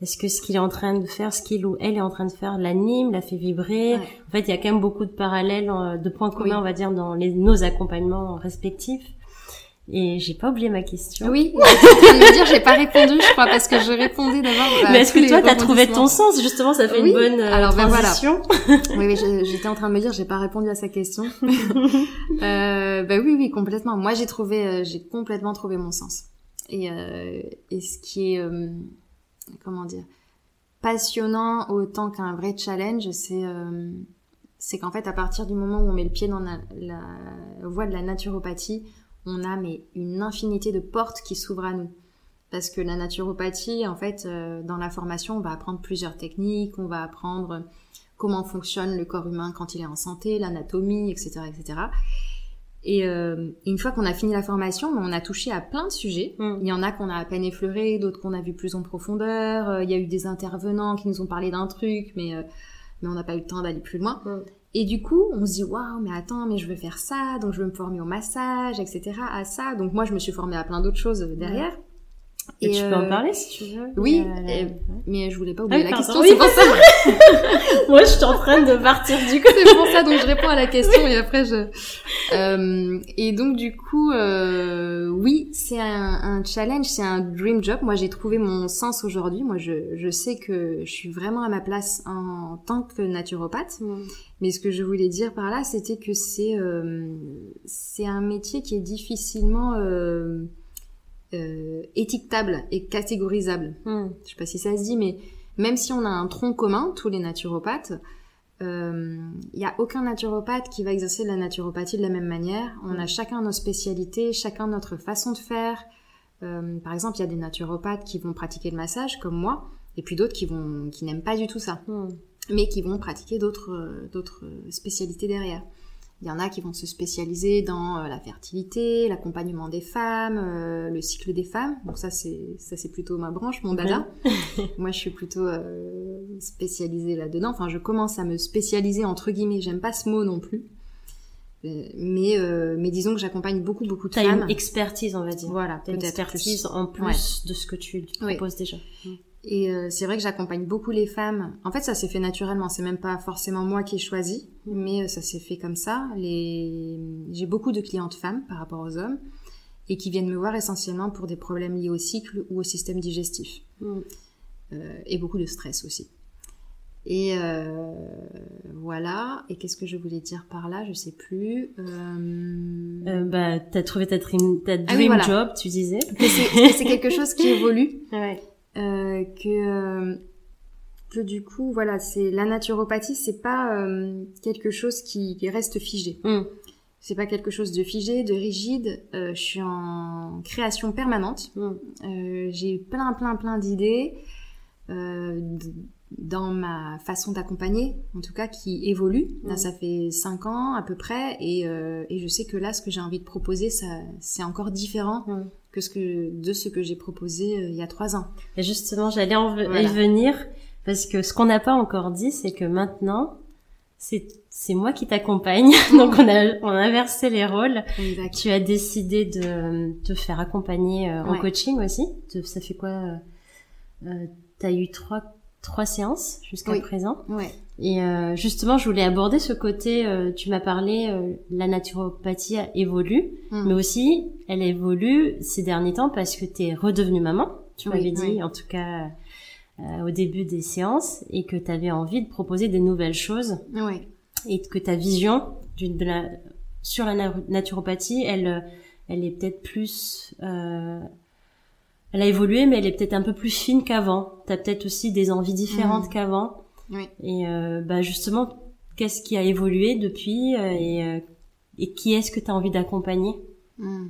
Speaker 1: est-ce que ce qu'il est en train de faire, ce qu'il ou elle est en train de faire, l'anime, la fait vibrer.
Speaker 2: Ouais.
Speaker 1: En fait, il y a quand même beaucoup de parallèles, euh, de points communs,
Speaker 2: Oui.
Speaker 1: on va dire, dans les, nos accompagnements respectifs. Et j'ai pas oublié ma question.
Speaker 2: Oui, j'étais en train de me dire, j'ai pas répondu, je crois, parce que je répondais d'abord.
Speaker 1: Mais est-ce que toi, t'as trouvé ton sens Justement, ça fait
Speaker 2: Oui.
Speaker 1: une bonne euh,
Speaker 2: Alors, ben voilà.
Speaker 1: transition.
Speaker 2: Oui, oui, j'étais en train de me dire, j'ai pas répondu à sa question. euh, bah oui, oui, complètement. Moi, j'ai trouvé, euh, j'ai complètement trouvé mon sens. Et, euh, et ce qui est, euh, comment dire, passionnant autant qu'un vrai challenge, c'est, euh, c'est qu'en fait, à partir du moment où on met le pied dans la, la voie de la naturopathie, on a mais une infinité de portes qui s'ouvrent à nous. Parce que la naturopathie, en fait, euh, dans la formation, on va apprendre plusieurs techniques, on va apprendre comment fonctionne le corps humain quand il est en santé, l'anatomie, etc., etc. Et euh, une fois qu'on a fini la formation, on a touché à plein de sujets.
Speaker 1: Mm.
Speaker 2: Il y en a qu'on a à peine effleuré, d'autres qu'on a vu plus en profondeur. Euh, Il y a eu des intervenants qui nous ont parlé d'un truc, mais euh, mais on n'a pas eu le temps d'aller plus loin.
Speaker 1: Mm.
Speaker 2: Et du coup, on se dit waouh, mais attends, mais je veux faire ça, donc je veux me former au massage, etc. À ça, donc moi je me suis formée à plein d'autres choses euh, derrière.
Speaker 1: Et tu peux
Speaker 2: euh,
Speaker 1: en parler si tu veux.
Speaker 2: oui,
Speaker 1: Euh.
Speaker 2: Mais je voulais pas
Speaker 1: Ah
Speaker 2: oublier la question,
Speaker 1: Oui,
Speaker 2: c'est pour ça.
Speaker 1: Moi, je suis en train de partir du coup.
Speaker 2: c'est pour ça donc je réponds à la question et après je Euh, et donc du coup euh, oui c'est un, un challenge c'est un dream job moi j'ai trouvé mon sens aujourd'hui moi je, je sais que je suis vraiment à ma place en, tant que naturopathe mais ce que je voulais dire par là c'était que c'est euh, c'est un métier qui est difficilement euh, euh, étiquetable et catégorisable
Speaker 1: Hmm.
Speaker 2: je sais pas si ça se dit, mais même si on a un tronc commun, tous les naturopathes, il n'y a aucun naturopathe qui va exercer de la naturopathie de la même manière. On a chacun nos spécialités, chacun notre façon de faire. Par exemple, il y a des naturopathes qui vont pratiquer le massage, comme moi, et puis d'autres qui vont qui n'aiment pas du tout ça,
Speaker 1: Hmm.
Speaker 2: Mais qui vont pratiquer d'autres euh, d'autres spécialités derrière. Il y en a qui vont se spécialiser dans euh, la fertilité, l'accompagnement des femmes, euh, le cycle des femmes. Donc ça c'est ça c'est plutôt ma branche, mon dada. Moi je suis plutôt euh, spécialisée là-dedans. Enfin je commence à me spécialiser entre guillemets. J'aime pas ce mot non plus. Euh, mais euh, mais disons que j'accompagne beaucoup beaucoup de
Speaker 1: T'as
Speaker 2: femmes.
Speaker 1: une expertise, on va dire.
Speaker 2: Voilà,
Speaker 1: T'as une
Speaker 2: peut-être
Speaker 1: expertise
Speaker 2: plus.
Speaker 1: en plus
Speaker 2: Ouais.
Speaker 1: de ce que tu
Speaker 2: Oui.
Speaker 1: proposes déjà.
Speaker 2: Et euh, c'est vrai que j'accompagne beaucoup les femmes. En fait, ça s'est fait naturellement. C'est même pas forcément moi qui ai choisi, mais euh, ça s'est fait comme ça. Les... J'ai beaucoup de clientes femmes par rapport aux hommes et qui viennent me voir essentiellement pour des problèmes liés au cycle ou au système digestif.
Speaker 1: Hmm.
Speaker 2: Euh, et beaucoup de stress aussi. Et euh, voilà. Et qu'est-ce que je voulais dire par là? Je sais plus. Euh...
Speaker 1: Euh, bah, t'as trouvé ta, dream, ta dream
Speaker 2: Ah oui, voilà.
Speaker 1: job, tu disais.
Speaker 2: que c'est quelque chose qui évolue.
Speaker 1: Ouais.
Speaker 2: Euh, que euh, que du coup voilà c'est la naturopathie c'est pas euh, quelque chose qui, qui reste figé
Speaker 1: Hmm.
Speaker 2: c'est pas quelque chose de figé de rigide Euh, je suis en création permanente
Speaker 1: Hmm.
Speaker 2: Euh, j'ai plein plein plein d'idées dans ma façon d'accompagner en tout cas qui évolue là
Speaker 1: Mm.
Speaker 2: ça fait cinq ans à peu près et, et je sais que là ce que j'ai envie de proposer ça c'est encore différent
Speaker 1: Hmm.
Speaker 2: Que ce que de ce que j'ai proposé euh, il y a trois ans
Speaker 1: Et justement, j'allais en
Speaker 2: Voilà.
Speaker 1: y venir parce que ce qu'on n'a pas encore dit, c'est que maintenant, c'est c'est moi qui t'accompagne. Donc on a on a inversé les rôles.
Speaker 2: Exact.
Speaker 1: Tu as décidé de te faire accompagner euh, en
Speaker 2: Ouais.
Speaker 1: coaching aussi. De- ça fait quoi euh, euh, T'as eu trois trois séances jusqu'à
Speaker 2: Oui.
Speaker 1: présent.
Speaker 2: Ouais.
Speaker 1: Et euh, justement, je voulais aborder ce côté. euh, tu m'as parlé, euh, la naturopathie a évolue,
Speaker 2: Mm.
Speaker 1: mais aussi elle évolue ces derniers temps parce que t'es redevenue maman. Tu
Speaker 2: Oui,
Speaker 1: m'avais dit,
Speaker 2: oui.
Speaker 1: en tout cas euh, au début des séances, et que tu avais envie de proposer des nouvelles choses
Speaker 2: Ouais.
Speaker 1: et que ta vision de la sur la na- naturopathie, elle euh, elle est peut-être plus euh, elle a évolué mais elle est peut-être un peu plus fine qu'avant. Tu as peut-être aussi des envies différentes
Speaker 2: Mm.
Speaker 1: qu'avant.
Speaker 2: Oui.
Speaker 1: Et euh, bah justement, qu'est-ce qui a évolué depuis euh, et, euh, et qui est-ce que tu as envie d'accompagner?
Speaker 2: Hmm.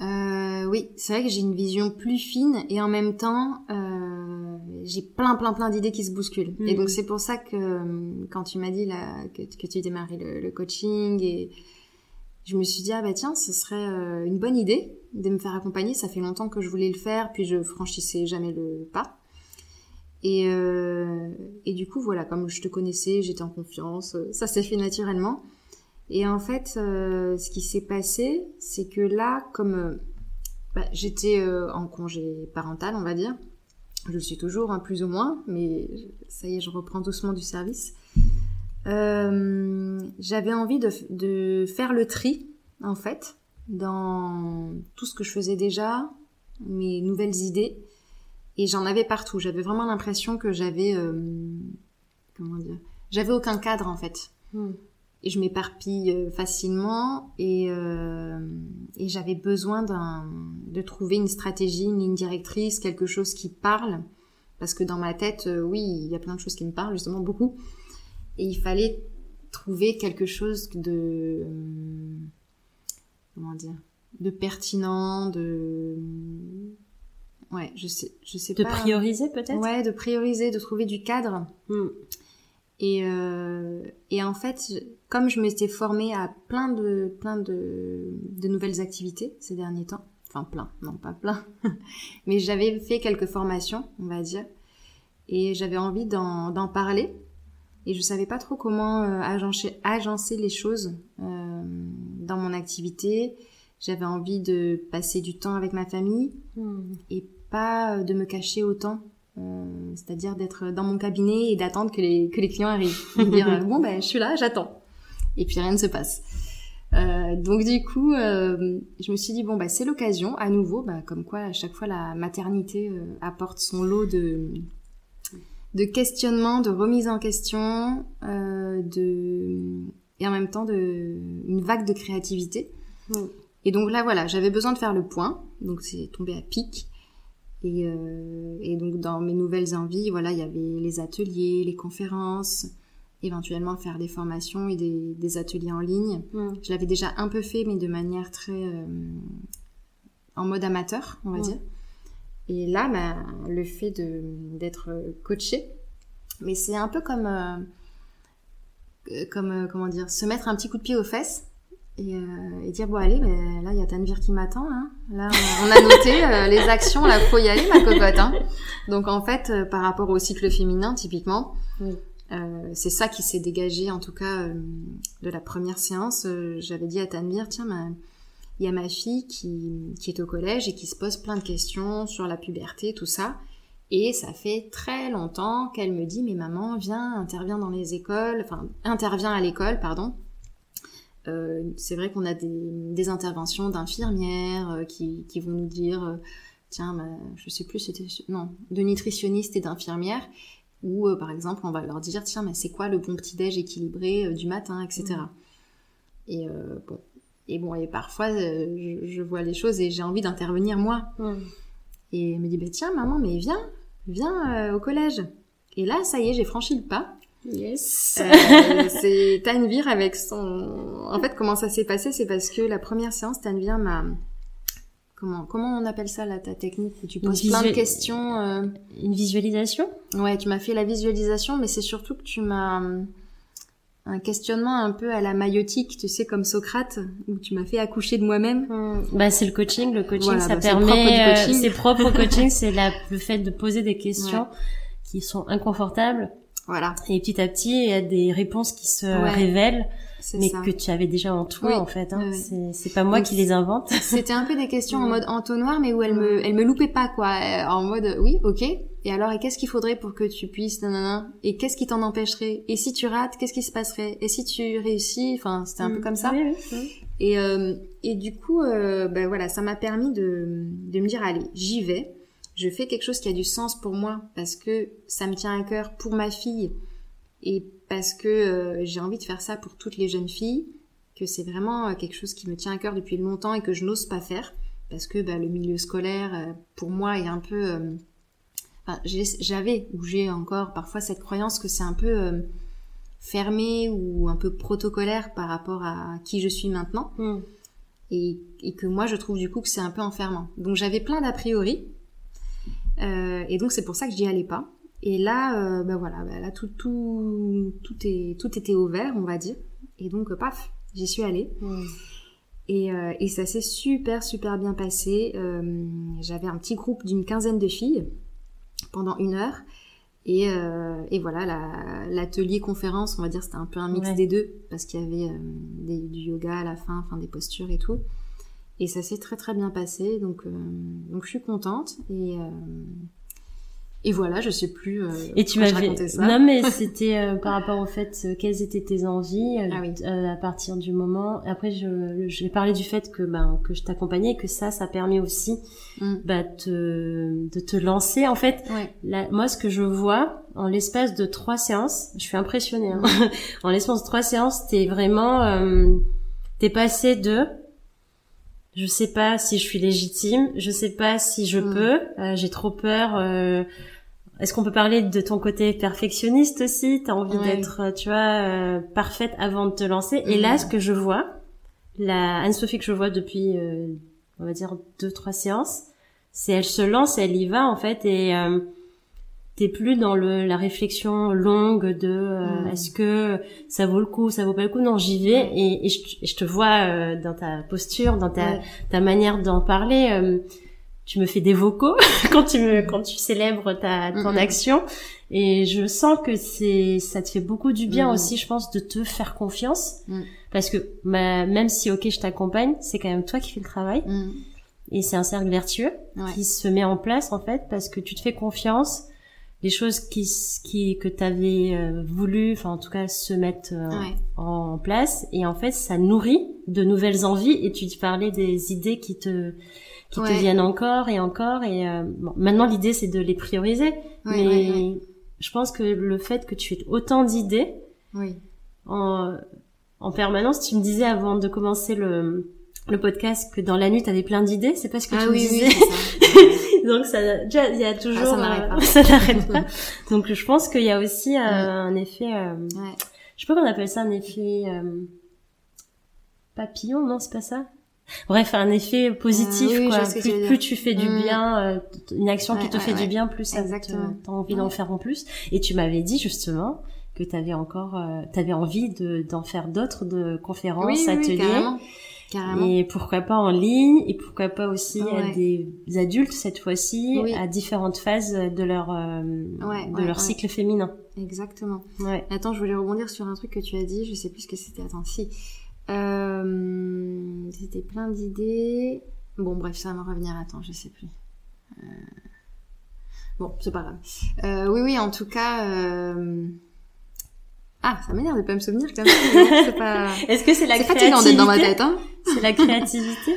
Speaker 2: Euh, oui, c'est vrai que j'ai une vision plus fine et en même temps, euh, j'ai plein, plein, plein d'idées qui se bousculent. Et
Speaker 1: Mhm.
Speaker 2: donc c'est pour ça que quand tu m'as dit là que, que tu démarrais le, le coaching et je me suis dit ah bah tiens, ce serait une bonne idée de me faire accompagner. Ça fait longtemps que je voulais le faire, puis je franchissais jamais le pas. Et, euh, et du coup voilà, comme je te connaissais, j'étais en confiance, euh, ça s'est fait naturellement. Et en fait, euh, ce qui s'est passé, c'est que là, comme euh, bah, j'étais euh, en congé parental, on va dire, je le suis toujours, hein, plus ou moins, mais ça y est, je reprends doucement du service. J'avais envie de, de faire le tri, en fait, dans tout ce que je faisais déjà, mes nouvelles idées, et j'en avais partout. J'avais vraiment l'impression que j'avais, euh, comment dire, j'avais aucun cadre en fait. Et je m'éparpille euh, facilement et, euh, et j'avais besoin de trouver une stratégie, une ligne directrice, quelque chose qui parle. Parce que dans ma tête, euh, oui, il y a plein de choses qui me parlent, justement beaucoup, et il fallait trouver quelque chose de comment dire, de pertinent, de ouais, je sais, je sais
Speaker 1: De
Speaker 2: pas.
Speaker 1: prioriser peut-être?
Speaker 2: Ouais, de prioriser, de trouver du cadre.
Speaker 1: Mm.
Speaker 2: Et, euh, et en fait, comme je m'étais formée à plein de, plein de, de nouvelles activités ces derniers temps, enfin plein, non pas plein, mais j'avais fait quelques formations, on va dire, et j'avais envie d'en parler, et je savais pas trop comment euh, agencer, agencer les choses euh, dans mon activité. J'avais envie de passer du temps avec ma famille
Speaker 1: Mm.
Speaker 2: et pas euh, de me cacher autant. Euh, c'est-à-dire d'être dans mon cabinet et d'attendre que les, que les clients arrivent. Et dire, euh, bon, ben, je suis là, j'attends. Et puis rien ne se passe. Euh, donc du coup, je me suis dit, bon, bah, c'est l'occasion, à nouveau, bah, comme quoi à chaque fois la maternité apporte son lot de, de questionnements, de remise en question, de, et en même temps de, une vague de créativité.
Speaker 1: Mm.
Speaker 2: Et donc là, voilà, j'avais besoin de faire le point, donc c'est tombé à pic. Et, euh, et donc dans mes nouvelles envies, voilà, il y avait les ateliers, les conférences, éventuellement faire des formations et des, des ateliers en ligne.
Speaker 1: Mm.
Speaker 2: Je l'avais déjà un peu fait, mais de manière très euh, en mode amateur, on va
Speaker 1: Ouais.
Speaker 2: dire. Et là, bah, le fait de d'être coaché, mais c'est un peu comme euh, comme comment dire, se mettre un petit coup de pied aux fesses. Et, euh, et dire bon allez ben, là il y a Tanvir qui m'attend hein. là on a noté euh, les actions là faut y aller ma cocotte hein. donc en fait euh, par rapport au cycle féminin typiquement
Speaker 1: Oui.
Speaker 2: euh, c'est ça qui s'est dégagé en tout cas de la première séance j'avais dit à Tanvir tiens il y a ma fille qui, qui est au collège et qui se pose plein de questions sur la puberté tout ça et ça fait très longtemps qu'elle me dit mais maman viens interviens dans les écoles enfin interviens à l'école pardon euh, c'est vrai qu'on a des, des interventions d'infirmières euh, qui, qui vont nous dire, euh, tiens, bah, je sais plus, c'était non, de nutritionnistes et d'infirmières, ou euh, par exemple, on va leur dire, tiens, mais c'est quoi le bon petit déj équilibré du matin, etc. Et euh, bon, et bon, et parfois, je, je vois les choses et j'ai envie d'intervenir moi.
Speaker 1: Mm.
Speaker 2: Et elle me dit, bah, tiens, maman, mais viens, viens au collège. Et là, ça y est, j'ai franchi le pas.
Speaker 1: Yes.
Speaker 2: Euh, c'est Tanvir avec son. En fait, comment ça s'est passé, c'est parce que la première séance, Tanvir m'a. Comment comment on appelle ça là ta technique où tu poses plein de questions. euh,
Speaker 1: Une visualisation?
Speaker 2: Ouais, tu m'as fait la visualisation, mais c'est surtout que tu m'as un questionnement un peu à la maïotique, tu sais, comme Socrate, où tu m'as fait accoucher de moi-même.
Speaker 1: Bah c'est le coaching, le coaching
Speaker 2: Voilà,
Speaker 1: ça
Speaker 2: bah,
Speaker 1: permet euh, c'est propre au coaching, c'est la le fait de poser des questions qui sont inconfortables
Speaker 2: Voilà,
Speaker 1: et petit à petit il y a des réponses qui se
Speaker 2: Ouais.
Speaker 1: révèlent mais
Speaker 2: ça.
Speaker 1: que tu avais déjà en toi
Speaker 2: Oui.
Speaker 1: en fait hein. C'est pas moi
Speaker 2: Donc,
Speaker 1: qui les invente.
Speaker 2: C'était un peu des questions en mode entonnoir, mais où elle me, elle me loupait pas, quoi. Euh, En mode, oui, ok. Et alors, et qu'est-ce qu'il faudrait pour que tu puisses, nanana Et qu'est-ce qui t'en empêcherait? Et si tu rates, qu'est-ce qui se passerait? Et si tu réussis? Enfin, c'était un peu comme ça.
Speaker 1: Mm. Oui, oui.
Speaker 2: Et, euh, et du coup, euh, ben voilà, ça m'a permis de, de me dire, allez, j'y vais. Je fais quelque chose qui a du sens pour moi parce que ça me tient à cœur pour ma fille et parce que euh, j'ai envie de faire ça pour toutes les jeunes filles, que c'est vraiment euh, quelque chose qui me tient à cœur depuis longtemps et que je n'ose pas faire parce que ben, le milieu scolaire, euh, pour moi, est un peu... euh, enfin, j'avais ou j'ai encore parfois cette croyance que c'est un peu euh, fermé ou un peu protocolaire par rapport à qui je suis maintenant.
Speaker 1: Mm.
Speaker 2: et, et, que moi je trouve du coup que c'est un peu enfermant. Donc j'avais plein d'a priori et donc c'est pour ça que j'y allais pas. Et là, euh, bah voilà, bah là tout, tout, tout, est, tout était ouvert, on va dire. Et donc, paf, j'y suis allée. Et, euh, et, ça s'est super, super bien passé. Euh, J'avais un petit groupe d'une quinzaine de filles pendant une heure. Et, euh, et voilà, l'atelier conférence, on va dire, c'était un peu un mix des deux, parce qu'il y avait euh, des, du yoga à la fin, enfin des postures et tout. Et ça s'est très très bien passé, donc, euh, donc je suis contente. Et, euh, et voilà, je sais plus. Euh,
Speaker 1: et tu m'avais ça. non mais c'était euh, par rapport au fait quelles étaient tes envies ah oui. à partir du moment. Après, je j'ai parlé du fait que ben que je t'accompagnais et que ça, ça permet aussi mm. bah, te, de te lancer. En fait, ouais. moi, ce que je vois en l'espace de trois séances, je suis impressionnée. Hein. Mm. en l'espace de trois séances, t'es vraiment t'es passé de je sais pas si je suis légitime, je sais pas si je mm. peux, euh, j'ai trop peur. Euh, est-ce qu'on peut parler de ton côté perfectionniste aussi? T'as envie d'être, euh, tu vois, euh, parfaite avant de te lancer. Et là, mm. ce que je vois, la Anne-Sophie que je vois depuis, euh, on va dire deux trois séances, c'est elle se lance, elle y va en fait, et t'es plus dans le la réflexion longue de euh, mm. est-ce que ça vaut le coup ça vaut pas le coup? Non j'y vais et, et, je, te vois euh, dans ta posture dans ta ta manière d'en parler euh, tu me fais des vocaux quand tu me quand tu célèbres ta ton action et je sens que c'est ça te fait beaucoup du bien mm. aussi je pense de te faire confiance mm. parce que bah, même si ok je t'accompagne c'est quand même toi qui fais le travail et c'est un cercle vertueux qui se met en place en fait parce que tu te fais confiance les choses qui, qui que tu avais euh, voulu, enfin en tout cas se mettre euh, en, place. Et en fait ça nourrit de nouvelles envies. Et tu parlais des idées qui te qui te viennent encore et encore. Et euh, bon, maintenant l'idée c'est de les prioriser. Mais je pense que le fait que tu aies autant d'idées en en permanence tu me disais avant de commencer le le podcast que dans la nuit tu avais plein d'idées. C'est parce que ah, tu oui, me disais donc ça il y a toujours ah, ça n'arrête pas, ça n'arrête pas. donc je pense qu'il y a aussi euh, un effet euh, ouais. je sais pas comment on appelle ça un effet euh, papillon non c'est pas ça? Bref un effet positif oui, quoi. plus, plus tu fais du mm. bien une action qui te fait du bien plus ça t'as envie d'en faire en plus. Et tu m'avais dit justement que tu avais encore euh, t'avais envie de d'en faire d'autres de conférences ateliers et pourquoi pas en ligne et pourquoi pas aussi à des adultes cette fois-ci à différentes phases de leur euh, de leur cycle féminin.
Speaker 2: Exactement. Attends, je voulais rebondir sur un truc que tu as dit, je sais plus ce que c'était. Attends, si. Euh, c'était plein d'idées. Bon, bref, ça va me revenir. Attends, je sais plus. Euh... Bon, c'est pas grave. Oui, oui, en tout cas. Ah, ça m'énerve de pas me souvenir comme ça. C'est pas.
Speaker 1: Est-ce que c'est la créativité
Speaker 2: d'être dans ma tête, hein
Speaker 1: C'est la créativité.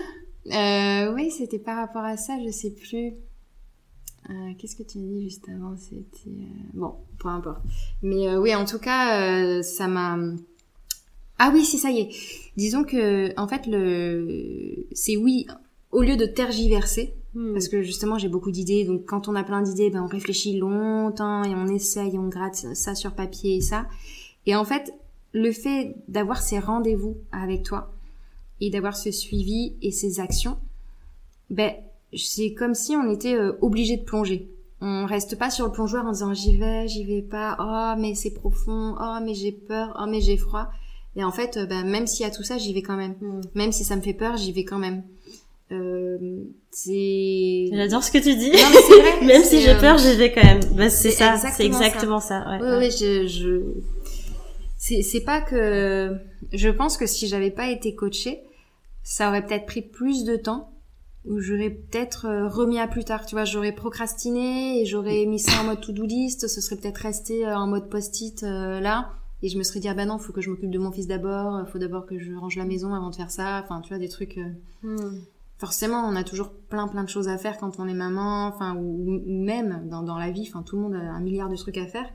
Speaker 2: euh, oui, c'était par rapport à ça, je sais plus. Euh, Qu'est-ce que tu dit juste avant C'était euh... bon, peu importe. Mais euh, oui, en tout cas, euh, ça m'a. Ah oui, si ça y est. Disons que en fait le, c'est oui. Au lieu de tergiverser, hmm. parce que justement j'ai beaucoup d'idées, donc quand on a plein d'idées, ben on réfléchit longtemps et on essaye, on gratte ça sur papier et ça. Et en fait, le fait d'avoir ces rendez-vous avec toi et d'avoir ce suivi et ces actions, ben, c'est comme si on était euh, obligé de plonger. On reste pas sur le plongeoir en disant j'y vais, j'y vais pas, oh mais c'est profond, oh mais j'ai peur, oh mais j'ai froid. Et en fait, ben, même s'il y a tout ça, j'y vais quand même. Mm. Même si ça me fait peur, j'y vais quand même. Euh, c'est.
Speaker 1: J'adore ce que tu dis. Non, mais vrai. même si j'ai euh, peur, j'y vais quand même. Ben, c'est ça, c'est exactement ça.
Speaker 2: ça. Ouais, oui, ouais. oui, je, je, c'est pas que je pense que si j'avais pas été coachée, ça aurait peut-être pris plus de temps ou j'aurais peut-être euh, remis à plus tard, tu vois, j'aurais procrastiné et j'aurais mis ça en mode to-do list, ce serait peut-être resté euh, en mode post-it euh, là. Et je me serais dit ah ben non, faut que je m'occupe de mon fils d'abord, faut d'abord que je range la maison avant de faire ça, enfin tu vois des trucs hmm. Forcément, on a toujours plein plein de choses à faire quand on est maman, enfin ou, ou même dans, dans la vie, enfin tout le monde a un milliard de trucs à faire.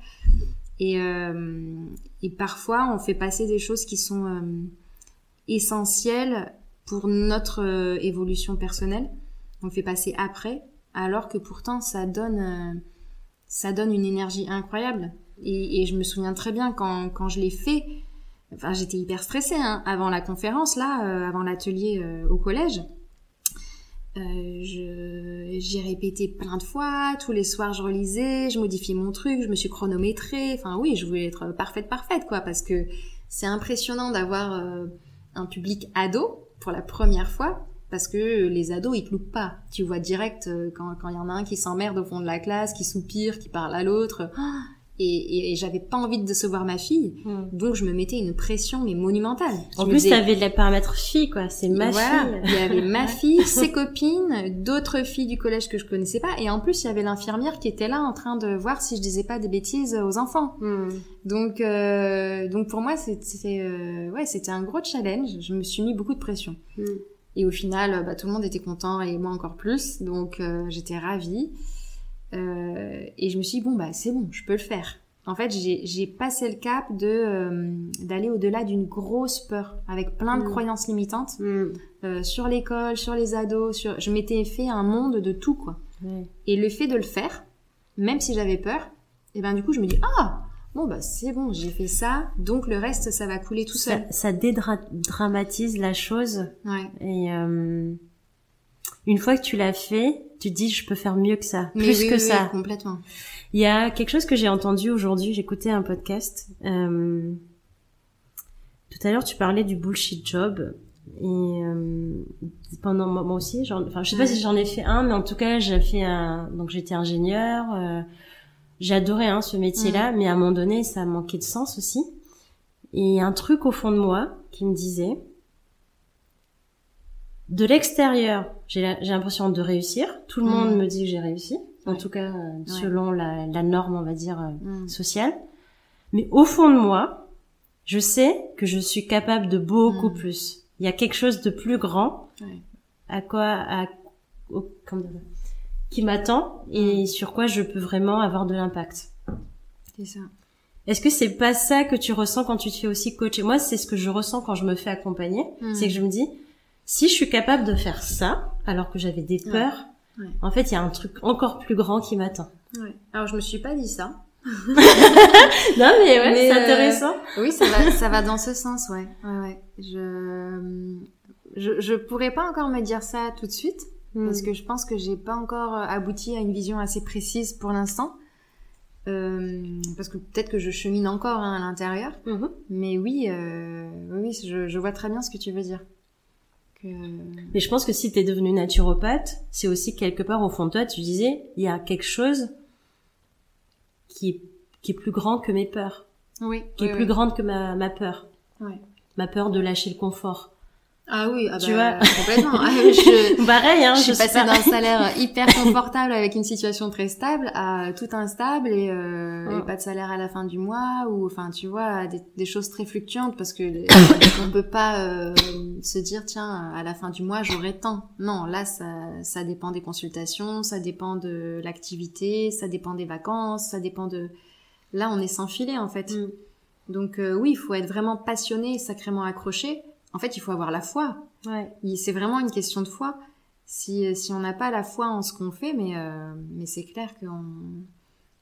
Speaker 2: Et, euh, et parfois, on fait passer des choses qui sont euh, essentielles pour notre euh, évolution personnelle. On fait passer après, alors que pourtant, ça donne, ça donne une énergie incroyable. Et, et, je me souviens très bien quand, quand je l'ai fait, enfin j'étais hyper stressée hein, avant la conférence là, euh, avant l'atelier euh, au collège. Euh, j'ai répété plein de fois, tous les soirs je relisais, je modifiais mon truc, je me suis chronométrée. Enfin oui, je voulais être parfaite parfaite quoi parce que c'est impressionnant d'avoir euh, un public ado pour la première fois parce que les ados ils te loupent pas. Tu vois direct euh, quand il y en a un qui s'emmerde au fond de la classe, qui soupire, qui parle à l'autre. Et, j'avais pas envie de décevoir ma fille,
Speaker 1: Hmm.
Speaker 2: donc je me mettais une pression mais monumentale.
Speaker 1: En
Speaker 2: Je
Speaker 1: plus,
Speaker 2: disais,
Speaker 1: t'avais les paramètres filles, quoi. C'est ma
Speaker 2: voilà,
Speaker 1: fille.
Speaker 2: il y avait ma fille, ses copines, d'autres filles du collège que je connaissais pas, et en plus il y avait l'infirmière qui était là en train de voir si je disais pas des bêtises aux enfants.
Speaker 1: Hmm.
Speaker 2: Donc, euh, donc pour moi c'était, euh, ouais, c'était un gros challenge. Je me suis mis beaucoup de pression.
Speaker 1: Hmm.
Speaker 2: Et au final, bah, tout le monde était content et moi encore plus. Donc euh, j'étais ravie. Euh, et je me suis dit, bon, bah c'est bon, je peux le faire. En fait, j'ai passé le cap de euh, d'aller au-delà d'une grosse peur, avec plein de
Speaker 1: Mm.
Speaker 2: croyances limitantes
Speaker 1: Hmm.
Speaker 2: euh, sur l'école, sur les ados. Sur... Je m'étais fait un monde de tout, quoi. Et le fait de le faire, même si j'avais peur, et ben du coup, je me dis, ah, bon, bah c'est bon, j'ai fait ça, donc le reste, ça va couler tout seul.
Speaker 1: Ça, ça dédramatise la chose.
Speaker 2: Ouais.
Speaker 1: Et euh, une fois que tu l'as fait, tu te dis je peux faire mieux que ça,
Speaker 2: Mais
Speaker 1: plus
Speaker 2: oui,
Speaker 1: que
Speaker 2: oui,
Speaker 1: ça.
Speaker 2: oui, complètement.
Speaker 1: Il y a quelque chose que j'ai entendu aujourd'hui. J'écoutais un podcast. euh, tout à l'heure, tu parlais du bullshit job. Et euh, pendant moi aussi, j'en- enfin, je sais pas
Speaker 2: Ouais.
Speaker 1: si j'en ai fait un, mais en tout cas, j'ai fait un. Donc, j'étais ingénieur. euh, adoré hein, ce métier-là, mais à un moment donné, ça manquait de sens aussi. Et un truc au fond de moi qui me disait, de l'extérieur, j'ai l'impression de réussir. Tout le
Speaker 2: Mhm.
Speaker 1: monde me dit que j'ai réussi, en
Speaker 2: Ouais.
Speaker 1: tout cas euh, selon la, la norme, on va dire euh,
Speaker 2: Mm.
Speaker 1: sociale. Mais au fond de moi, je sais que je suis capable de beaucoup
Speaker 2: Mhm.
Speaker 1: plus. Il y a quelque chose de plus grand
Speaker 2: Ouais.
Speaker 1: à quoi, à, au- qui m'attend
Speaker 2: Mm.
Speaker 1: et sur quoi je peux vraiment avoir de l'impact.
Speaker 2: C'est ça.
Speaker 1: Est-ce que c'est pas ça que tu ressens quand tu te fais aussi coacher? Moi, c'est ce que je ressens quand je me fais accompagner. C'est que je me dis, si je suis capable de faire ça, alors que j'avais des peurs,
Speaker 2: Ouais.
Speaker 1: en fait, il y a un truc encore plus grand qui m'attend.
Speaker 2: Ouais. Alors, je me suis pas dit ça.
Speaker 1: Non, mais ouais, c'est
Speaker 2: euh,
Speaker 1: intéressant.
Speaker 2: Oui, ça va, ça va dans ce sens, ouais. Ouais, ouais. Je, je, je pourrais pas encore me dire ça tout de suite, parce
Speaker 1: Mm.
Speaker 2: que je pense que j'ai pas encore abouti à une vision assez précise pour l'instant. Euh, parce que peut-être que je chemine encore hein, à l'intérieur.
Speaker 1: Mhm.
Speaker 2: Mais oui, euh, oui, je, je vois très bien ce que tu veux dire. Que...
Speaker 1: Mais je pense que si t'es devenu naturopathe, c'est aussi quelque part au fond de toi, tu disais, il y a quelque chose qui est, qui est plus grand que mes peurs,
Speaker 2: Oui.
Speaker 1: qui est
Speaker 2: oui,
Speaker 1: plus
Speaker 2: oui.
Speaker 1: grande que ma, ma peur.
Speaker 2: Ouais.
Speaker 1: Ma peur de lâcher le confort.
Speaker 2: Ah oui, ah
Speaker 1: Tu
Speaker 2: bah,
Speaker 1: vois
Speaker 2: complètement. Ah, je,
Speaker 1: Pareil, hein,
Speaker 2: je suis passée
Speaker 1: pas.
Speaker 2: d'un salaire hyper confortable avec une situation très stable à tout instable et, euh, et pas de salaire à la fin du mois ou enfin tu vois des, des choses très fluctuantes parce que on peut pas euh, se dire tiens à la fin du mois j'aurai tant. Non, là ça ça dépend des consultations, ça dépend de l'activité, ça dépend des vacances, ça dépend de là on est sans filet en fait.
Speaker 1: Mm.
Speaker 2: Donc euh, oui, il faut être vraiment passionné, et sacrément accroché. En fait, il faut avoir la foi.
Speaker 1: Ouais.
Speaker 2: C'est vraiment une question de foi. Si, si on n'a pas la foi en ce qu'on fait, mais, euh, mais c'est clair qu'on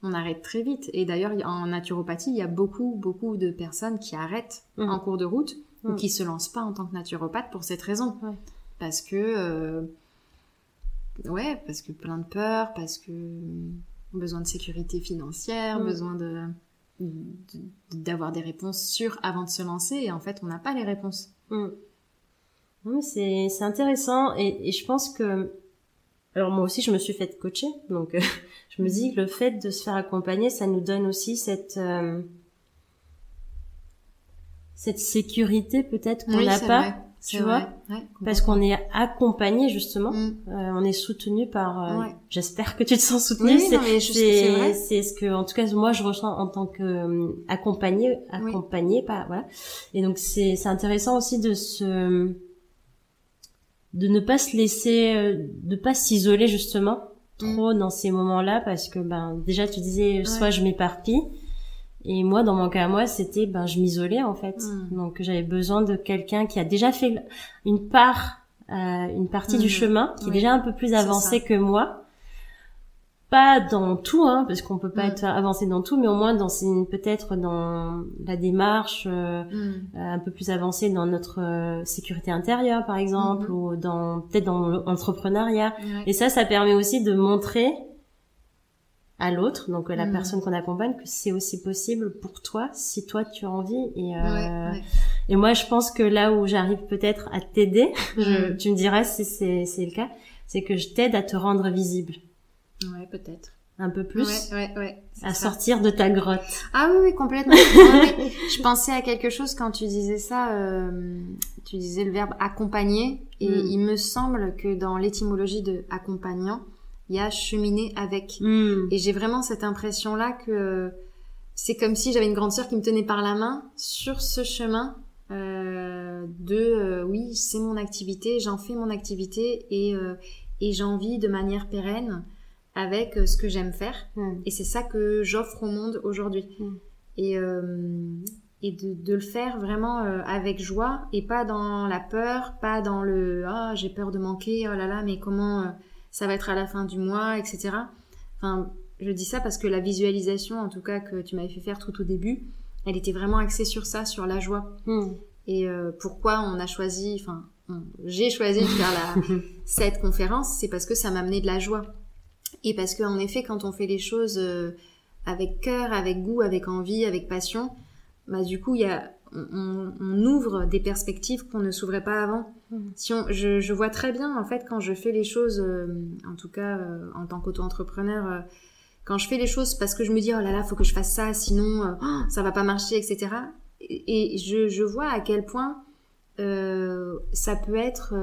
Speaker 2: on arrête très vite. Et d'ailleurs, en naturopathie, il y a beaucoup, beaucoup de personnes qui arrêtent
Speaker 1: Mhm.
Speaker 2: en cours de route ou
Speaker 1: Mhm.
Speaker 2: qui se lancent pas en tant que naturopathe pour cette raison.
Speaker 1: Ouais.
Speaker 2: Parce que, euh, ouais, parce que plein de peur, parce que besoin de sécurité financière,
Speaker 1: Mhm.
Speaker 2: besoin de- d'avoir des réponses sûres avant de se lancer et en fait on n'a pas les réponses.
Speaker 1: Mm. C'est c'est intéressant et, et je pense que alors moi aussi je me suis fait coacher donc euh, je me dis que le fait de se faire accompagner ça nous donne aussi cette euh, cette sécurité peut-être qu'on
Speaker 2: Oui,
Speaker 1: n'a pas
Speaker 2: vrai,
Speaker 1: tu
Speaker 2: vrai.
Speaker 1: vois,
Speaker 2: Ouais,
Speaker 1: parce qu'on est accompagné justement
Speaker 2: Mm.
Speaker 1: Euh, on est soutenu par euh,
Speaker 2: Ouais.
Speaker 1: j'espère que tu te sens soutenu
Speaker 2: Oui,
Speaker 1: c'est
Speaker 2: c'est
Speaker 1: c'est
Speaker 2: vrai.
Speaker 1: c'est ce que en tout cas moi je ressens en tant que euh, accompagné
Speaker 2: Oui.
Speaker 1: accompagné pas voilà et donc c'est c'est intéressant aussi de se de ne pas se laisser euh, de pas s'isoler justement trop dans ces moments-là parce que ben déjà tu disais soit je m'éparpille et moi dans mon cas à moi c'était ben je m'isolais en fait
Speaker 2: Mm.
Speaker 1: donc j'avais besoin de quelqu'un qui a déjà fait une part euh, une partie du
Speaker 2: Mhm.
Speaker 1: chemin qui est déjà un peu plus avancé que moi pas dans tout, hein, parce qu'on peut pas
Speaker 2: Mm.
Speaker 1: être avancé dans tout, mais au moins dans une- peut-être dans la démarche euh, euh, un peu plus avancée dans notre euh, sécurité intérieure, par exemple, ou dans peut-être dans l'entrepreneuriat. Et ça, ça permet aussi de montrer à l'autre, donc euh, la
Speaker 2: Mhm.
Speaker 1: personne qu'on accompagne, que c'est aussi possible pour toi si toi tu as envie. Et, euh,
Speaker 2: Ouais, ouais.
Speaker 1: et moi, je pense que là où j'arrive peut-être à t'aider,
Speaker 2: Mhm.
Speaker 1: tu me diras si c'est c'est le cas, c'est que je t'aide à te rendre visible
Speaker 2: Ouais, peut-être.
Speaker 1: un peu plus,
Speaker 2: Ouais, ouais, ouais.
Speaker 1: à
Speaker 2: ça.
Speaker 1: sortir de ta grotte.
Speaker 2: Ah oui, oui, complètement. Ouais. Je pensais à quelque chose quand tu disais ça. euh, tu disais le verbe accompagner. Et
Speaker 1: Mm.
Speaker 2: il me semble que dans l'étymologie de accompagnant, y a cheminer avec.
Speaker 1: Hmm.
Speaker 2: Et j'ai vraiment cette impression-là que c'est comme si j'avais une grande sœur qui me tenait par la main sur ce chemin euh, de euh, oui, c'est mon activité, j'en fais mon activité et, euh, et j'en vis de manière pérenne avec ce que j'aime faire.
Speaker 1: Hmm.
Speaker 2: Et c'est ça que j'offre au monde aujourd'hui.
Speaker 1: Mm.
Speaker 2: Et, et de, de le faire vraiment avec joie et pas dans la peur, pas dans le ah j'ai peur de manquer, oh là là, mais comment ça va être à la fin du mois, etc. Enfin, je dis ça parce que la visualisation, en tout cas que tu m'avais fait faire tout au début, elle était vraiment axée sur ça, sur la joie.
Speaker 1: Hmm.
Speaker 2: Et euh, pourquoi on a choisi, enfin, j'ai choisi de faire la, cette conférence, c'est parce que ça m'a amené de la joie. Et parce qu'en effet, quand on fait les choses euh, avec cœur, avec goût, avec envie, avec passion, bah du coup, il y a, on, ouvre des perspectives qu'on ne s'ouvrait pas avant.
Speaker 1: Mhm.
Speaker 2: Si on, je, je vois très bien, en fait, quand je fais les choses, euh, en tout cas euh, en tant qu'auto-entrepreneur, euh, quand je fais les choses parce que je me dis oh là là, faut que je fasse ça, sinon oh, ça va pas marcher, etc. Et, et je, je vois à quel point ça peut être,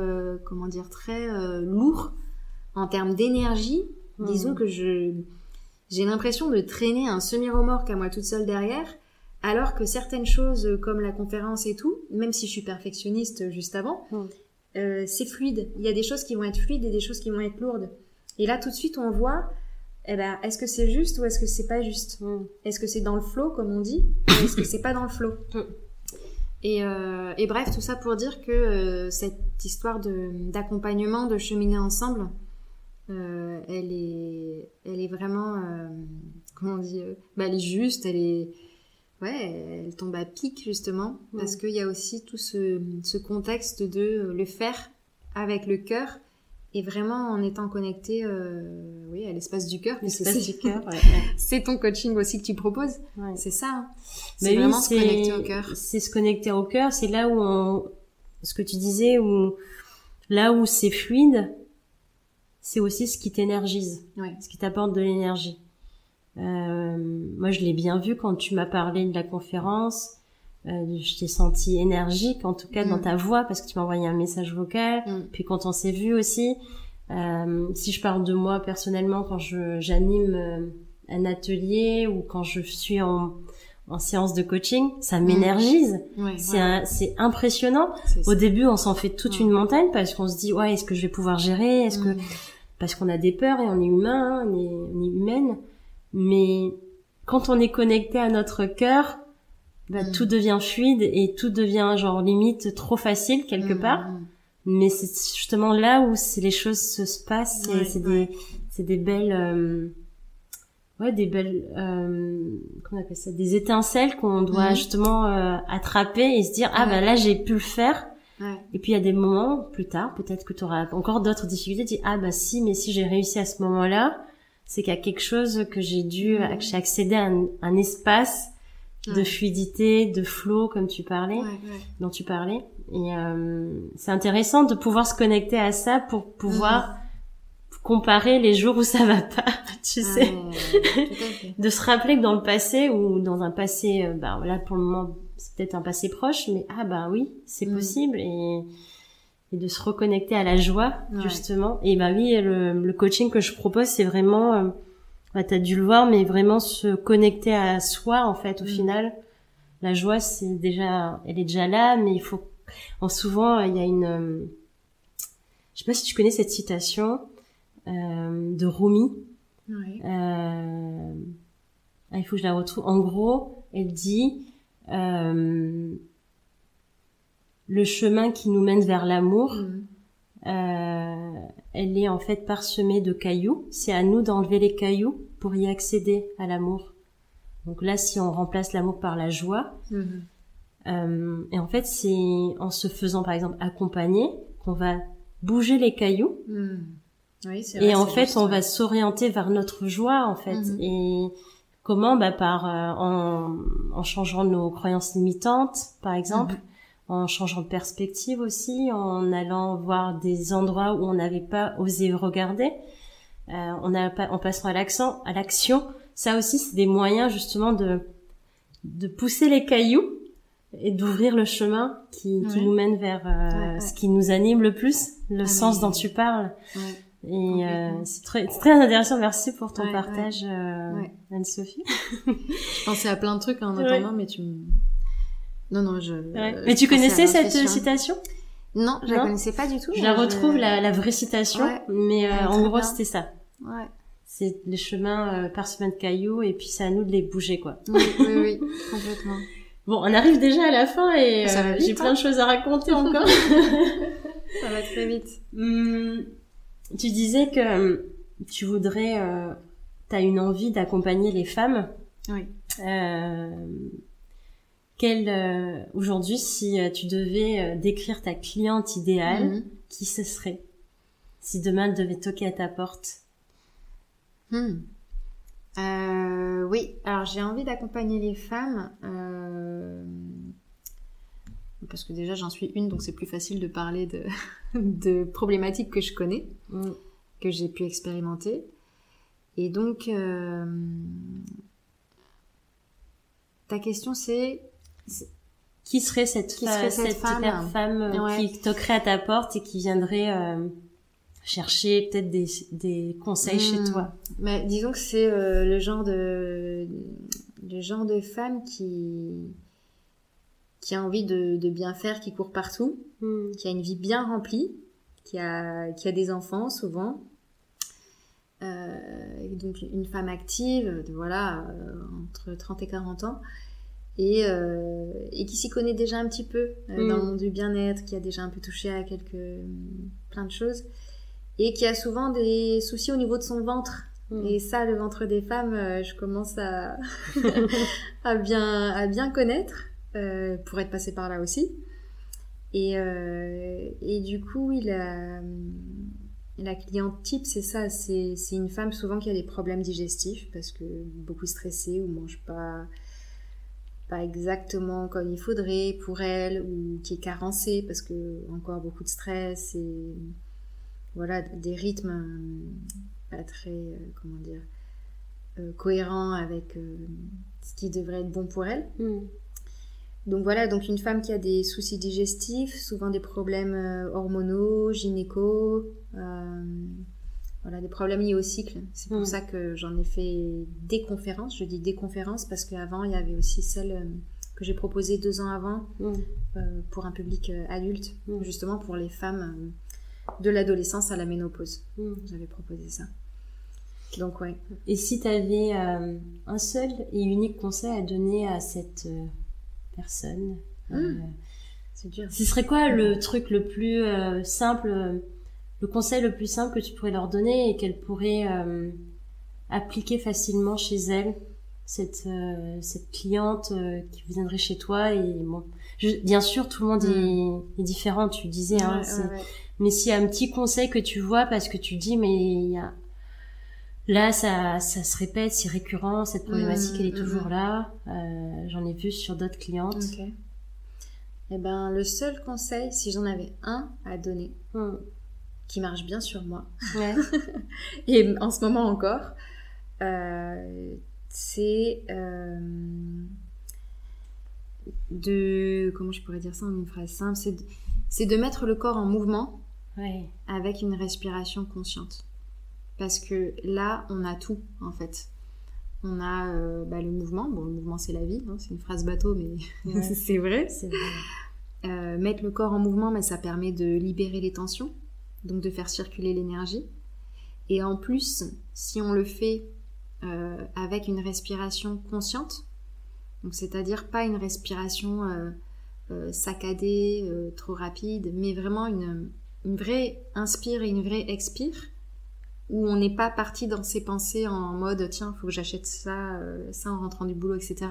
Speaker 2: comment dire, très lourd en termes d'énergie.
Speaker 1: Mhm.
Speaker 2: Disons que je j'ai l'impression de traîner un semi-remorque à moi toute seule derrière, alors que certaines choses euh, comme la conférence et tout, même si je suis perfectionniste euh, juste avant,
Speaker 1: Mhm.
Speaker 2: euh, c'est fluide. Il y a des choses qui vont être fluides et des choses qui vont être lourdes. Et là, tout de suite, on voit, eh ben, est-ce que c'est juste ou est-ce que c'est pas juste?
Speaker 1: Hmm.
Speaker 2: Est-ce que c'est dans le flow, comme on dit, ou est-ce que c'est pas dans le flow?
Speaker 1: Mm.
Speaker 2: et, euh, et bref, tout ça pour dire que euh, cette histoire de d'accompagnement, de cheminer ensemble, elle est, elle est vraiment, comment on dit, bah, elle est juste, elle est, ouais, elle tombe à pic justement, parce qu'il y a aussi tout ce, ce contexte de le faire avec le cœur et vraiment en étant connecté, euh, oui, à l'espace du cœur.
Speaker 1: L'espace
Speaker 2: c'est-
Speaker 1: du cœur. ouais,
Speaker 2: C'est ton coaching aussi que tu proposes. C'est ça. hein.
Speaker 1: Mais
Speaker 2: C'est vraiment se connecter au cœur.
Speaker 1: C'est se connecter au cœur. C'est là où on, ce que tu disais, où là où c'est fluide, c'est aussi ce qui t'énergise, ce qui t'apporte de l'énergie. Euh, moi, je l'ai bien vu quand tu m'as parlé de la conférence. Euh, je t'ai senti énergique, en tout cas dans
Speaker 2: Mm.
Speaker 1: ta voix, parce que tu m'as envoyé un message vocal.
Speaker 2: Mm.
Speaker 1: Puis quand on s'est vu aussi, euh, si je parle de moi personnellement, quand je j'anime euh, un atelier ou quand je suis en, en séance de coaching, ça m'énergise.
Speaker 2: Ouais,
Speaker 1: C'est
Speaker 2: ouais.
Speaker 1: c'est impressionnant. Au début, on s'en fait toute
Speaker 2: Mm.
Speaker 1: une montagne parce qu'on se dit ouais, est-ce que je vais pouvoir gérer? Est-ce que
Speaker 2: Mm.
Speaker 1: parce qu'on a des peurs et on est humain, hein, on est, on est humaine. Mais quand on est connecté à notre cœur, bah,
Speaker 2: Mm.
Speaker 1: tout devient fluide et tout devient genre limite trop facile quelque
Speaker 2: Mm,
Speaker 1: part.
Speaker 2: mm.
Speaker 1: Mais c'est justement là où les choses se, se passent et c'est
Speaker 2: ouais.
Speaker 1: des c'est des belles euh, ouais des belles euh, comment on appelle ça des étincelles qu'on doit
Speaker 2: Mhm.
Speaker 1: justement euh, attraper et se dire ah
Speaker 2: Ouais.
Speaker 1: bah là j'ai pu le faire et puis il y a des moments plus tard peut-être que tu auras encore d'autres difficultés tu dis ah bah si mais si j'ai réussi à ce moment-là c'est qu'il y a quelque chose que j'ai dû
Speaker 2: Mhm.
Speaker 1: que j'ai accédé à un, un espace de fluidité de flow comme tu parlais
Speaker 2: Ouais, ouais.
Speaker 1: dont tu parlais. Et euh, c'est intéressant de pouvoir se connecter à ça pour pouvoir comparer les jours où ça va pas, tu sais.
Speaker 2: Ouais, à fait.
Speaker 1: De se rappeler que dans le passé ou dans un passé, euh, bah là pour le moment c'est peut-être un passé proche, mais ah bah oui, c'est
Speaker 2: Mm.
Speaker 1: possible et, et de se reconnecter à la joie
Speaker 2: Ouais.
Speaker 1: justement. Et bah oui, le, le coaching que je propose c'est vraiment, euh, bah, t'as dû le voir, mais vraiment se connecter à soi en fait au
Speaker 2: Mm.
Speaker 1: final. La joie c'est déjà, elle est déjà là, mais il faut en souvent, il y a une, euh, je sais pas si tu connais cette citation euh, de Rumi.
Speaker 2: Ouais.
Speaker 1: Euh, ah, il faut que je la retrouve. En gros, elle dit euh, le chemin qui nous mène vers l'amour.
Speaker 2: Mm.
Speaker 1: euh, elle est en fait parsemée de cailloux. C'est à nous d'enlever les cailloux pour y accéder à l'amour. Donc là, si on remplace l'amour par la joie,
Speaker 2: Mhm.
Speaker 1: euh, et en fait, c'est en se faisant par exemple accompagner qu'on va bouger les cailloux.
Speaker 2: Oui, c'est
Speaker 1: Et
Speaker 2: vrai,
Speaker 1: en fait,
Speaker 2: juste,
Speaker 1: on
Speaker 2: ouais.
Speaker 1: va s'orienter vers notre joie, en fait.
Speaker 2: Mhm.
Speaker 1: Et comment? Bah, Par euh, en, en changeant nos croyances limitantes, par exemple,
Speaker 2: Mhm.
Speaker 1: En changeant de perspective aussi, en allant voir des endroits où on n'avait pas osé regarder, euh, on a en passant à l'accent, à l'action. Ça aussi, c'est des moyens justement de de pousser les cailloux et d'ouvrir le chemin qui, qui
Speaker 2: Ouais.
Speaker 1: nous mène vers euh,
Speaker 2: Ouais, ouais.
Speaker 1: ce qui nous anime le plus, le
Speaker 2: Ah,
Speaker 1: sens dont tu parles. Et euh, c'est très, très intéressant. Merci pour ton partage, euh. Anne-Sophie.
Speaker 2: Je pensais à plein de trucs en
Speaker 1: Ouais.
Speaker 2: attendant, mais tu me... Non, non, je...
Speaker 1: Ouais.
Speaker 2: euh,
Speaker 1: Mais tu connaissais cette citation?
Speaker 2: Non, je la
Speaker 1: Non
Speaker 2: connaissais pas du tout.
Speaker 1: Je la retrouve, la, la vraie citation,
Speaker 2: Ouais.
Speaker 1: mais euh, en gros c'était ça.
Speaker 2: Ouais.
Speaker 1: C'est les chemins euh, parsemés de cailloux et puis c'est à nous de les bouger quoi.
Speaker 2: Oui, oui, oui, complètement.
Speaker 1: Bon, on arrive déjà à la fin et euh, j'ai plein
Speaker 2: hein.
Speaker 1: de choses à raconter encore.
Speaker 2: Ça va très vite.
Speaker 1: Hum, tu disais que hum, tu voudrais, euh, tu as une envie d'accompagner les femmes.
Speaker 2: Oui.
Speaker 1: Quelle, euh, aujourd'hui, si euh, tu devais euh, décrire ta cliente idéale,
Speaker 2: Mhm.
Speaker 1: qui ce serait? Si demain elle devait toquer à ta porte.
Speaker 2: Hmm. Euh, oui, alors j'ai envie d'accompagner les femmes. euh, Parce que déjà j'en suis une, donc c'est plus facile de parler de, de problématiques que je connais,
Speaker 1: Mm.
Speaker 2: que j'ai pu expérimenter. Et donc, euh, ta question c'est
Speaker 1: Qui serait cette,
Speaker 2: Qui serait cette
Speaker 1: cette
Speaker 2: femme
Speaker 1: euh,
Speaker 2: Ouais.
Speaker 1: qui toquerait à ta porte et qui viendrait euh, chercher peut-être des, des conseils chez
Speaker 2: Hmm.
Speaker 1: toi?
Speaker 2: Mais disons que c'est euh, le genre de le genre de femme qui qui a envie de, de bien faire, qui court partout,
Speaker 1: Mm.
Speaker 2: qui a une vie bien remplie, qui a qui a des enfants souvent. Euh, et donc une femme active, de, voilà, entre 30 et 40 ans, et, euh, et qui s'y connaît déjà un petit peu euh,
Speaker 1: Mm.
Speaker 2: dans le monde du bien-être, qui a déjà un peu touché à quelques plein de choses, et qui a souvent des soucis au niveau de son ventre.
Speaker 1: Mm.
Speaker 2: Et ça, le ventre des femmes, euh, je commence à, à, bien, à bien connaître, euh, pour être passée par là aussi. Et, euh, et du coup, oui, la, la cliente type, c'est ça, c'est c'est une femme souvent qui a des problèmes digestifs, parce que beaucoup stressée ou mange pas, pas exactement comme il faudrait pour elle, ou qui est carencée, parce que encore beaucoup de stress et voilà, des rythmes euh, pas très, euh, comment dire, euh, cohérents avec euh, ce qui devrait être bon pour elle.
Speaker 1: Mm.
Speaker 2: Donc voilà, donc une femme qui a des soucis digestifs, souvent des problèmes hormonaux, gynéco, voilà, des problèmes liés au cycle. C'est pour
Speaker 1: Mm.
Speaker 2: ça que j'en ai fait des conférences. Je dis des conférences parce qu'avant, il y avait aussi celle euh, que j'ai proposée deux ans avant
Speaker 1: Mm.
Speaker 2: euh, pour un public euh, adulte,
Speaker 1: Mm.
Speaker 2: justement pour les femmes euh, de l'adolescence à la ménopause. J'avais proposé ça. Donc ouais.
Speaker 1: Et si tu avais un seul et unique conseil à donner à cette personne,
Speaker 2: C'est dur.
Speaker 1: ce serait quoi le truc le plus simple, le conseil le plus simple que tu pourrais leur donner et qu'elle pourrait euh, appliquer facilement chez elle cette, euh, cette cliente euh, qui viendrait chez toi et bon, je- bien sûr tout le monde est, est différent, tu disais, hein,
Speaker 2: Ouais,
Speaker 1: c'est-
Speaker 2: ouais, ouais.
Speaker 1: mais s'il y a un petit conseil que tu vois parce que tu dis mais il y a là ça ça se répète c'est récurrent cette problématique
Speaker 2: Mhm,
Speaker 1: elle est toujours
Speaker 2: mhm.
Speaker 1: là euh, j'en ai vu sur d'autres clientes
Speaker 2: Ok. Eh ben, le seul conseil, si j'en avais un à donner. Qui marche bien sur moi,
Speaker 1: Ouais.
Speaker 2: et en ce moment encore, euh, c'est euh, de... Comment je pourrais dire ça en une phrase simple C'est de, c'est de mettre le corps en mouvement
Speaker 1: ouais
Speaker 2: avec une respiration consciente. Parce que là, on a tout, en fait. On a euh, bah, le mouvement. Bon, le mouvement, c'est la vie. hein, c'est une phrase bateau, mais
Speaker 1: Ouais.
Speaker 2: c'est vrai.
Speaker 1: vrai
Speaker 2: mettre le corps en mouvement, mais ça permet de libérer les tensions, donc de faire circuler l'énergie. Et en plus, si on le fait euh, avec une respiration consciente, donc c'est-à-dire pas une respiration euh, euh, saccadée, trop rapide, mais vraiment une, une vraie inspire et une vraie expire, où on n'est pas parti dans ses pensées en mode tiens, faut que j'achète ça, ça en rentrant du boulot, etc.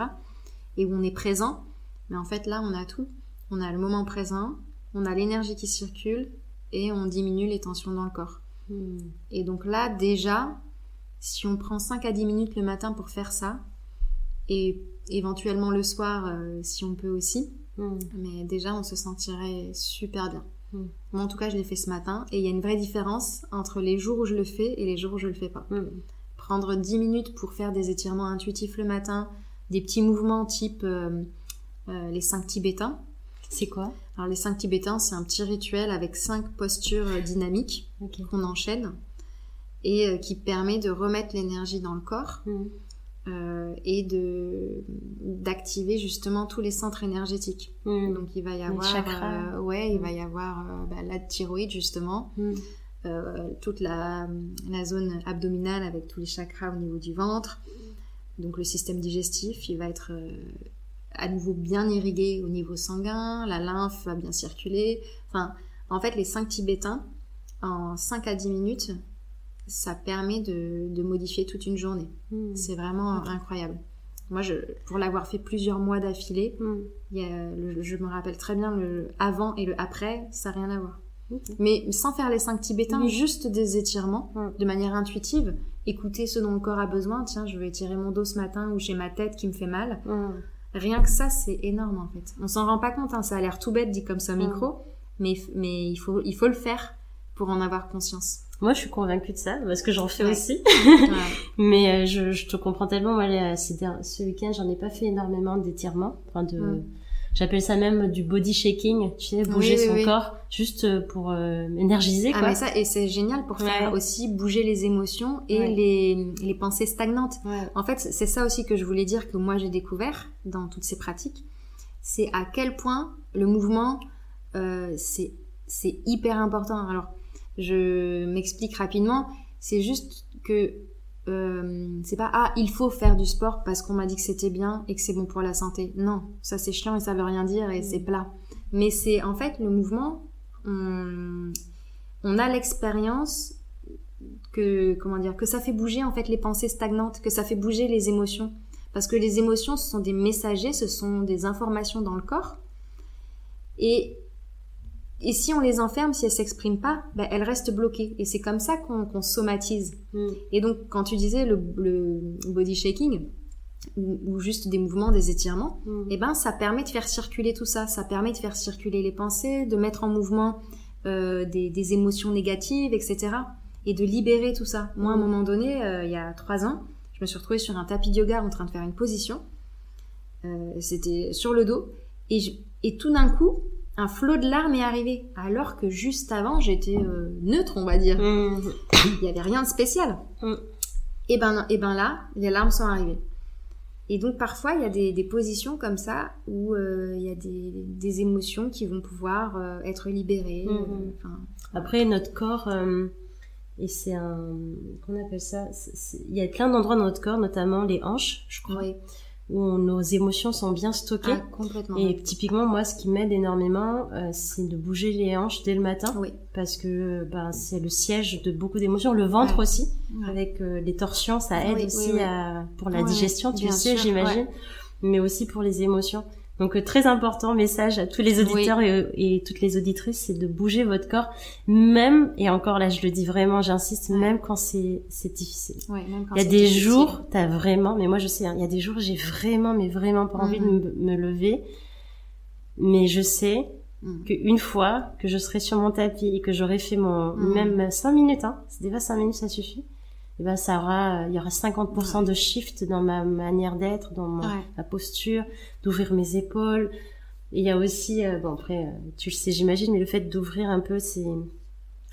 Speaker 2: Et où on est présent. Mais en fait, là, on a tout. On a le moment présent, on a l'énergie qui circule et on diminue les tensions dans le corps.
Speaker 1: Hmm.
Speaker 2: Et donc là, déjà, si on prend 5 à 10 minutes le matin pour faire ça, et éventuellement le soir, euh, si on peut aussi,
Speaker 1: Hmm.
Speaker 2: mais déjà, on se sentirait super bien.
Speaker 1: Mm.
Speaker 2: Moi, en tout cas, je l'ai fait ce matin, et il y a une vraie différence entre les jours où je le fais et les jours où je le fais pas.
Speaker 1: Hmm.
Speaker 2: Prendre 10 minutes pour faire des étirements intuitifs le matin, des petits mouvements type euh, euh, les 5 tibétains.
Speaker 1: C'est quoi
Speaker 2: Alors, les 5 tibétains, c'est un petit rituel avec 5 postures euh, dynamiques qu'on enchaîne et euh, qui permet de remettre l'énergie dans le corps
Speaker 1: Hmm.
Speaker 2: euh, et de d'activer justement tous les centres énergétiques.
Speaker 1: Hmm.
Speaker 2: Donc il va y avoir, euh, ouais, il
Speaker 1: Mm.
Speaker 2: va y avoir bah, la thyroïde justement, toute la, la zone abdominale avec tous les chakras au niveau du ventre. Donc le système digestif, il va être à nouveau bien irrigué au niveau sanguin, la lymphe va bien circuler. Enfin, en fait, les 5 tibétains, en 5 à 10 minutes, ça permet de, de modifier toute une journée.
Speaker 1: Hmm.
Speaker 2: C'est vraiment incroyable. Moi, je, pour l'avoir fait plusieurs mois d'affilée,
Speaker 1: Hmm.
Speaker 2: il y a le- je me rappelle très bien le avant et le après, ça n'a rien à voir. Mais sans faire les cinq tibétains,
Speaker 1: Oui.
Speaker 2: juste des étirements de manière intuitive. Écouter ce dont le corps a besoin. Tiens, je vais étirer mon dos ce matin ou j'ai ma tête qui me fait mal. Rien que ça, c'est énorme en fait. On s'en rend pas compte, hein, ça a l'air tout bête dit comme ça au
Speaker 1: Mm.
Speaker 2: micro, mais, mais il, faut, il faut le faire pour en avoir conscience.
Speaker 1: Moi, je suis convaincue de ça, parce que j'en fais
Speaker 2: Ouais.
Speaker 1: aussi.
Speaker 2: Ouais.
Speaker 1: Mais euh, je, je te comprends tellement. Moi, les- ces der- ce week-end, j'en ai pas fait énormément d'étirements. Enfin, de,
Speaker 2: Mm.
Speaker 1: J'appelle ça même du body shaking. Tu sais, bouger
Speaker 2: Oui, oui,
Speaker 1: son
Speaker 2: oui.
Speaker 1: corps, juste euh, pour euh, énergiser,
Speaker 2: Ah,
Speaker 1: quoi.
Speaker 2: mais ça, et c'est génial pour faire
Speaker 1: Ouais.
Speaker 2: aussi bouger les émotions et
Speaker 1: Ouais.
Speaker 2: les, les pensées stagnantes.
Speaker 1: Ouais.
Speaker 2: En fait, c'est ça aussi que je voulais dire que moi j'ai découvert dans toutes ces pratiques. C'est à quel point le mouvement, euh, c'est c'est hyper important. Alors, je m'explique rapidement. C'est juste que euh, c'est pas ah il faut faire du sport parce qu'on m'a dit que c'était bien et que c'est bon pour la santé. Non, ça c'est chiant et ça veut rien dire et
Speaker 1: Mm.
Speaker 2: c'est plat. Mais c'est en fait le mouvement. On, on a l'expérience que comment dire que ça fait bouger en fait les pensées stagnantes, que ça fait bouger les émotions. Parce que les émotions, ce sont des messagers, ce sont des informations dans le corps. Et, et si on les enferme, si elles s'expriment pas, ben, elles restent bloquées. Et c'est comme ça qu'on somatise.
Speaker 1: Hmm.
Speaker 2: Et donc, quand tu disais le, le body shaking, ou, ou juste des mouvements, des étirements,
Speaker 1: Hmm.
Speaker 2: eh ben, ça permet de faire circuler tout ça. Ça permet de faire circuler les pensées, de mettre en mouvement euh, des, des émotions négatives, etc. Et de libérer tout ça. Moi, à un
Speaker 1: Mm.
Speaker 2: moment donné, euh, il y a trois ans, je me suis retrouvée sur un tapis de yoga en train de faire une position. Euh, C'était sur le dos. Et, je- et tout d'un coup, un flot de larmes est arrivé. Alors que juste avant, j'étais euh, neutre, on va dire.
Speaker 1: Hmm.
Speaker 2: Il n'y avait rien de spécial.
Speaker 1: Mm.
Speaker 2: Et ben, non- et ben là, les larmes sont arrivées. Et donc parfois, il y a des, des positions comme ça où euh, il y a des, des émotions qui vont pouvoir euh, être libérées. Enfin,
Speaker 1: Après, notre corps, et c'est un, qu'on appelle ça, il y a plein d'endroits dans notre corps, notamment les hanches, je crois,
Speaker 2: oui.
Speaker 1: Où on- nos émotions sont bien stockées.
Speaker 2: Ah, complètement.
Speaker 1: Et typiquement, moi, ce qui m'aide énormément, euh, c'est de bouger les hanches dès le matin,
Speaker 2: Oui.
Speaker 1: parce que ben, c'est le siège de beaucoup d'émotions. Le ventre
Speaker 2: Ouais.
Speaker 1: aussi,
Speaker 2: Ouais.
Speaker 1: avec euh, les torsions, ça aide
Speaker 2: Oui,
Speaker 1: aussi. À, pour la digestion, tu le sais, j'imagine, mais aussi pour les émotions. Donc euh, très important message à tous les auditeurs et, et toutes les auditrices, c'est de bouger votre corps, même et encore là je le dis vraiment, j'insiste,
Speaker 2: Ouais.
Speaker 1: même quand c'est c'est difficile.
Speaker 2: Ouais, même quand
Speaker 1: Il y a des
Speaker 2: difficile.
Speaker 1: jours, t'as vraiment, mais moi je sais, hein, il y a des jours j'ai vraiment, mais vraiment pas envie de
Speaker 2: Mhm.
Speaker 1: me, me lever, mais je sais
Speaker 2: Mm.
Speaker 1: qu'une fois que je serai sur mon tapis et que j'aurai fait mon
Speaker 2: Mhm.
Speaker 1: même cinq minutes, hein, c'est déjà cinq minutes ça suffit. Et ben ça aura, il y aura 50% de shift dans ma manière d'être, dans
Speaker 2: Ouais.
Speaker 1: ma posture, d'ouvrir mes épaules. Et il y a aussi, euh, bon après, euh, tu le sais j'imagine, mais le fait d'ouvrir un peu ces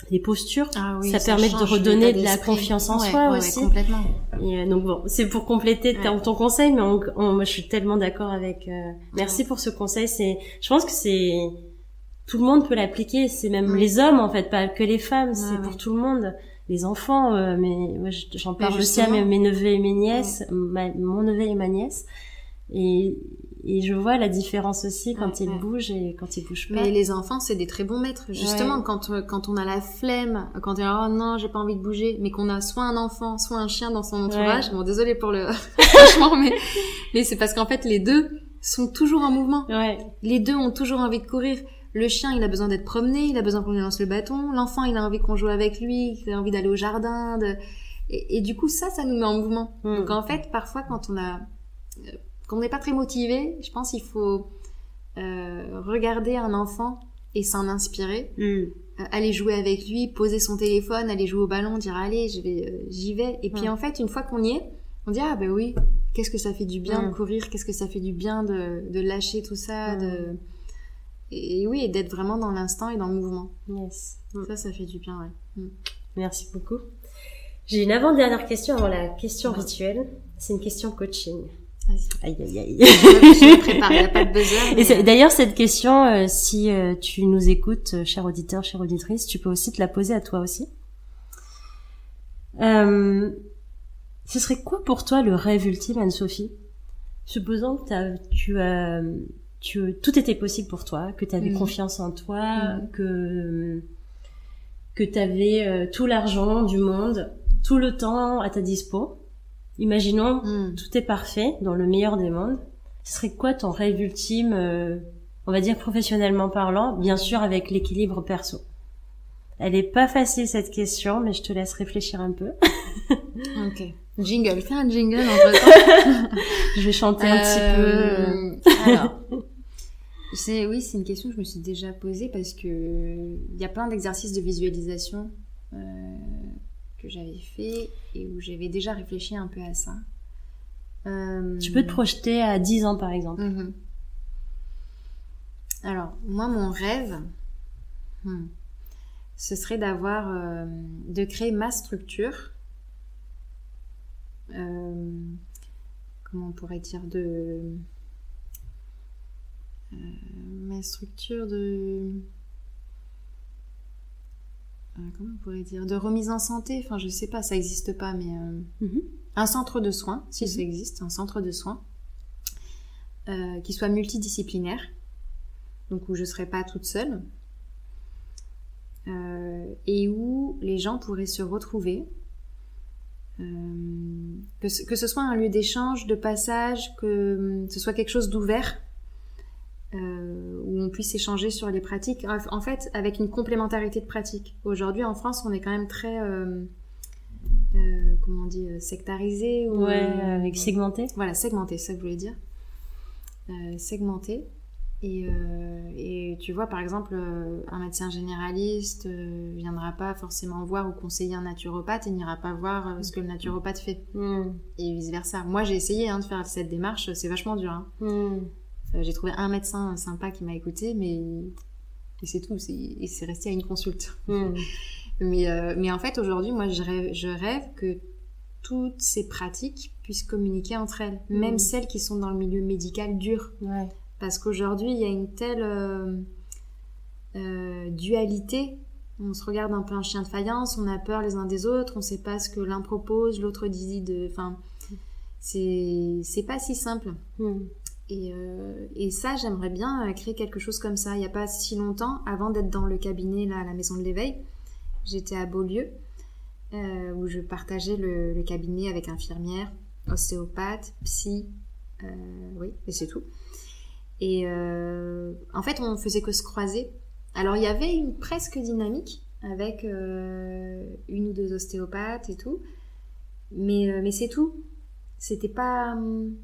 Speaker 1: les postures,
Speaker 2: Ah oui,
Speaker 1: ça permet de redonner de la confiance en
Speaker 2: Ouais,
Speaker 1: soi aussi.
Speaker 2: complètement.
Speaker 1: Et euh, donc bon, c'est pour compléter ton- conseil, mais on, on- moi je suis tellement d'accord avec. euh, merci pour ce conseil. C'est, je pense que c'est tout le monde peut l'appliquer. C'est même les hommes en fait, pas que les femmes. c'est pour tout le monde. Les enfants, euh, mais j'en parle aussi à mes neveux et mes nièces, ma- mon neveu et ma nièce. Et et je vois la différence aussi quand ils bougent et quand ils bougent pas.
Speaker 2: Mais les enfants, c'est des très bons maîtres. Justement, quand euh, quand on a la flemme, quand on dit oh non, j'ai pas envie de bouger, mais qu'on a soit un enfant, soit un chien dans son entourage. Bon, désolé pour le franchement, mais mais c'est parce qu'en fait les deux sont toujours en mouvement. Les deux ont toujours envie de courir. Le chien, il a besoin d'être promené, il a besoin qu'on lui lance le bâton. L'enfant, il a envie qu'on joue avec lui, il a envie d'aller au jardin. De... Et, et, du coup, ça, ça nous met en mouvement. Hmm. Donc en fait, parfois, quand on a, euh, quand on n'est pas très motivé, je pense qu'il faut euh, regarder un enfant et s'en inspirer, hmm. euh, aller jouer avec lui, poser son téléphone, aller jouer au ballon, dire allez, je vais, euh, j'y vais. Et puis hmm. en fait, une fois qu'on y est, on dit ah ben oui, qu'est-ce que ça fait du bien de courir, qu'est-ce que ça fait du bien de, de lâcher tout ça, de et, oui, et d'être vraiment dans l'instant et dans le mouvement. Yes. Ça, ça fait du bien, ouais.
Speaker 1: Merci beaucoup. J'ai une avant-dernière question avant la question rituelle. C'est une question coaching. Aïe, aïe, aïe. Je prépare, il n'y a pas de buzzer. Et d'ailleurs, cette question, euh, si euh, tu nous écoutes, euh, cher auditeur, chère auditrice, tu peux aussi te la poser à toi aussi. ce serait quoi pour toi le rêve ultime, Anne-Sophie? Supposons que as, tu as, tu, tout était possible pour toi, que tu avais mm. confiance en toi, mm. que que tu avais tout l'argent du monde, tout le temps à ta dispo. Imaginons, hmm. tout est parfait, dans le meilleur des mondes. Ce serait quoi ton rêve ultime, euh, on va dire professionnellement parlant, bien sûr avec l'équilibre perso? Elle est pas facile cette question, mais je te laisse réfléchir un peu.
Speaker 2: ok. Jingle, fais un jingle entre temps.
Speaker 1: je vais chanter un petit peu.
Speaker 2: Euh, alors, c'est oui, c'est une question que je me suis déjà posée parce que il y a plein d'exercices de visualisation euh, que j'avais fait et où j'avais déjà réfléchi un peu à ça.
Speaker 1: Euh, tu peux te projeter à 10 ans par exemple. Mhm.
Speaker 2: Alors, moi, mon rêve, hmm, ce serait d'avoir, euh, de créer ma structure. Euh, comment on pourrait dire de ma structure de euh, comment on pourrait dire, de remise en santé. Enfin, je sais pas, ça n'existe pas, mais euh, mhm. un centre de soins, si ça mhm. existe, un centre de soins euh, qui soit multidisciplinaire, donc où je serais pas toute seule et où les gens pourraient se retrouver. Que ce, que, ce, soit un lieu d'échange, de passage, que ce soit quelque chose d'ouvert euh, où on puisse échanger sur les pratiques. En fait, avec une complémentarité de pratiques. Aujourd'hui, en France, on est quand même très, euh, euh, comment on dit, sectarisé.
Speaker 1: Ou, ouais, avec segmenté.
Speaker 2: Voilà, segmenté, c'est ça que je voulais dire. segmenté. Et, et, tu vois, par exemple, un médecin généraliste viendra pas forcément voir ou conseiller un naturopathe et n'ira pas voir ce que le naturopathe fait. Mm. Et vice versa. Moi, j'ai essayé hein, de faire cette démarche, c'est vachement dur. Hein. Mm. Euh, j'ai trouvé un médecin sympa qui m'a écouté, mais c'est tout. C'est resté à une consulte. Hmm. mais, euh, mais en fait, aujourd'hui, moi, je rêve, je rêve que toutes ces pratiques puissent communiquer entre elles, hmm. même celles qui sont dans le milieu médical dur. Parce qu'aujourd'hui, il y a une telle euh, dualité. On se regarde un peu un chien de faïence, on a peur les uns des autres, on ne sait pas ce que l'un propose, l'autre dit de. Enfin, c'est pas si simple. Euh, et, ça, j'aimerais bien euh, créer quelque chose comme ça. Il n'y a pas si longtemps, avant d'être dans le cabinet là, à la maison de l'éveil, j'étais à Beaulieu, euh, où je partageais le, cabinet avec infirmière, ostéopathe, psy, oui, et c'est tout. Et en fait, on faisait que se croiser. Alors, il y avait une presque dynamique avec une ou deux ostéopathes et tout, mais, mais c'est tout. C'était pas hum,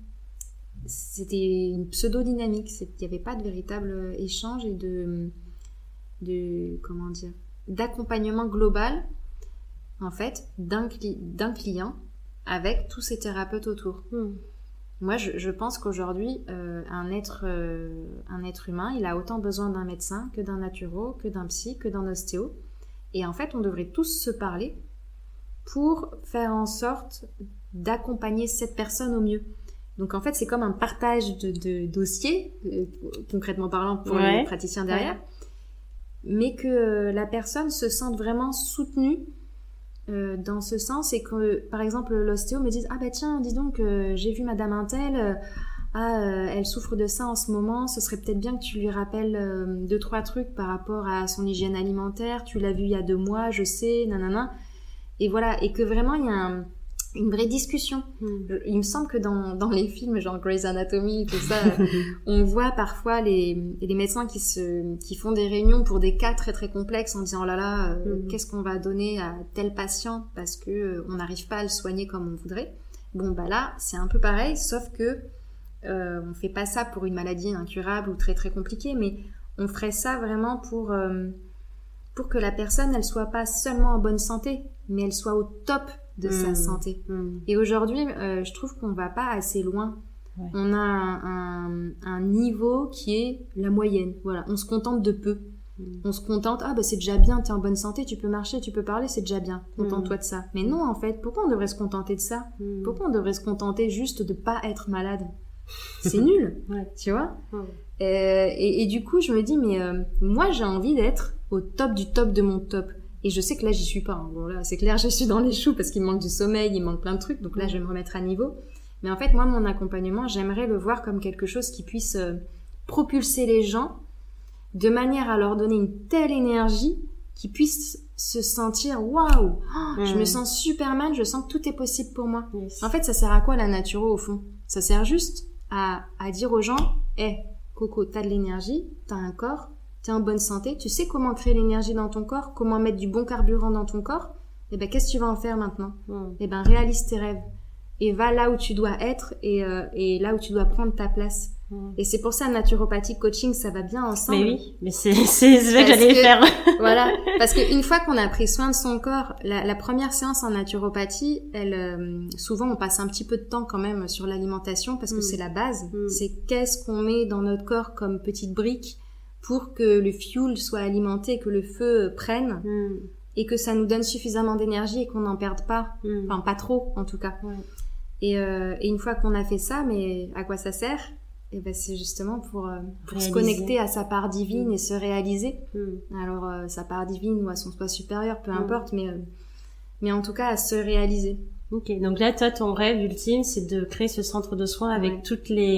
Speaker 2: c'était une pseudo-dynamique. Il n'y avait pas de véritable échange et de, de comment dire, d'accompagnement global, en fait, d'un client avec tous ces thérapeutes autour. Hmm. Moi, je, pense qu'aujourd'hui, euh, un, être, euh, un être humain, il a autant besoin d'un médecin que d'un naturo, que d'un psy, que d'un ostéo. Et en fait, on devrait tous se parler pour faire en sorte d'accompagner cette personne au mieux. Donc en fait, c'est comme un partage de, dossiers, euh, concrètement parlant pour les praticiens derrière, mais que euh, la personne se sente vraiment soutenue euh, dans ce sens et que, par exemple, l'ostéo me dise ah bah tiens, dis donc, j'ai vu Madame Intel, ah euh, elle souffre de ça en ce moment, ce serait peut-être bien que tu lui rappelles euh, deux trois trucs par rapport à son hygiène alimentaire. Tu l'as vu il y a deux mois, je sais, nanana. Et voilà, et que vraiment il y a un une vraie discussion.
Speaker 1: Hmm.
Speaker 2: Il me semble que dans, dans les films genre Grey's Anatomy, tout ça, on voit parfois les, les médecins qui, se, qui font des réunions pour des cas très très complexes en disant oh là là, euh,
Speaker 1: Hmm.
Speaker 2: qu'est-ce qu'on va donner à tel patient parce que euh, on n'arrive pas à le soigner comme on voudrait. Bon bah là, c'est un peu pareil, sauf que euh, on fait pas ça pour une maladie incurable ou très très compliquée, mais on ferait ça vraiment pour euh, pour que la personne elle soit pas seulement en bonne santé, mais elle soit au top de sa
Speaker 1: Hmm.
Speaker 2: santé.
Speaker 1: Hmm.
Speaker 2: Et aujourd'hui, euh, je trouve qu'on va pas assez loin.
Speaker 1: Ouais.
Speaker 2: On a un, un- un niveau qui est la moyenne. Voilà, on se contente de peu.
Speaker 1: Mm.
Speaker 2: On se contente, ah bah c'est déjà bien, t'es en bonne santé, tu peux marcher, tu peux parler, c'est déjà bien. Contente-toi de ça. Mais non, en fait, pourquoi on devrait se contenter de ça?
Speaker 1: Hmm.
Speaker 2: Pourquoi on devrait se contenter juste de pas être malade? C'est nul,
Speaker 1: Ouais.
Speaker 2: tu vois?
Speaker 1: Ouais.
Speaker 2: Euh, et, et du coup, je me dis, mais euh, moi, j'ai envie d'être au top du top de mon top. Et je sais que là, j'y suis pas. hein. Bon, là, c'est clair, je suis dans les choux parce qu'il manque du sommeil, il manque plein de trucs. Donc là, je vais me remettre à niveau. Mais en fait, moi, mon accompagnement, j'aimerais le voir comme quelque chose qui puisse euh, propulser les gens de manière à leur donner une telle énergie qu'ils puissent se sentir waouh, oh, je
Speaker 1: Mm.
Speaker 2: me sens super mal, je sens que tout est possible pour moi.
Speaker 1: Yes.
Speaker 2: En fait, ça sert à quoi la naturo au fond? Ça sert juste à, à dire aux gens, hé, Coco, t'as de l'énergie, t'as un corps, t'es en bonne santé, tu sais comment créer l'énergie dans ton corps, comment mettre du bon carburant dans ton corps. Et ben, qu'est-ce que tu vas en faire maintenant
Speaker 1: Hmm.
Speaker 2: Eh ben, réalise tes rêves et va là où tu dois être et, euh, et là où tu dois prendre ta place.
Speaker 1: Hmm.
Speaker 2: Et c'est pour ça naturopathie, coaching, ça va bien ensemble.
Speaker 1: Mais oui, mais c'est c'est vrai que j'allais faire.
Speaker 2: Voilà, parce qu'une fois qu'on a pris soin de son corps, la, la première séance en naturopathie, elle, euh, souvent on passe un petit peu de temps quand même sur l'alimentation parce que
Speaker 1: Mm.
Speaker 2: c'est la base.
Speaker 1: Mm.
Speaker 2: C'est qu'est-ce qu'on met dans notre corps comme petite brique pour que le fuel soit alimenté, que le feu prenne
Speaker 1: Hmm.
Speaker 2: et que ça nous donne suffisamment d'énergie et qu'on n'en perde pas.
Speaker 1: Hmm.
Speaker 2: Enfin, pas trop en tout cas.
Speaker 1: Ouais.
Speaker 2: Et, euh, et une fois qu'on a fait ça, mais à quoi ça sert? Eh ben, c'est justement pour, euh, pour se connecter à sa part divine
Speaker 1: Mm.
Speaker 2: et se réaliser. Alors, euh, sa part divine ou à son soi supérieur, peu
Speaker 1: Mm.
Speaker 2: importe, mais, mais en tout cas à se réaliser.
Speaker 1: Ok, donc là, toi, ton rêve ultime, c'est de créer ce centre de soins avec
Speaker 2: Ouais.
Speaker 1: toutes les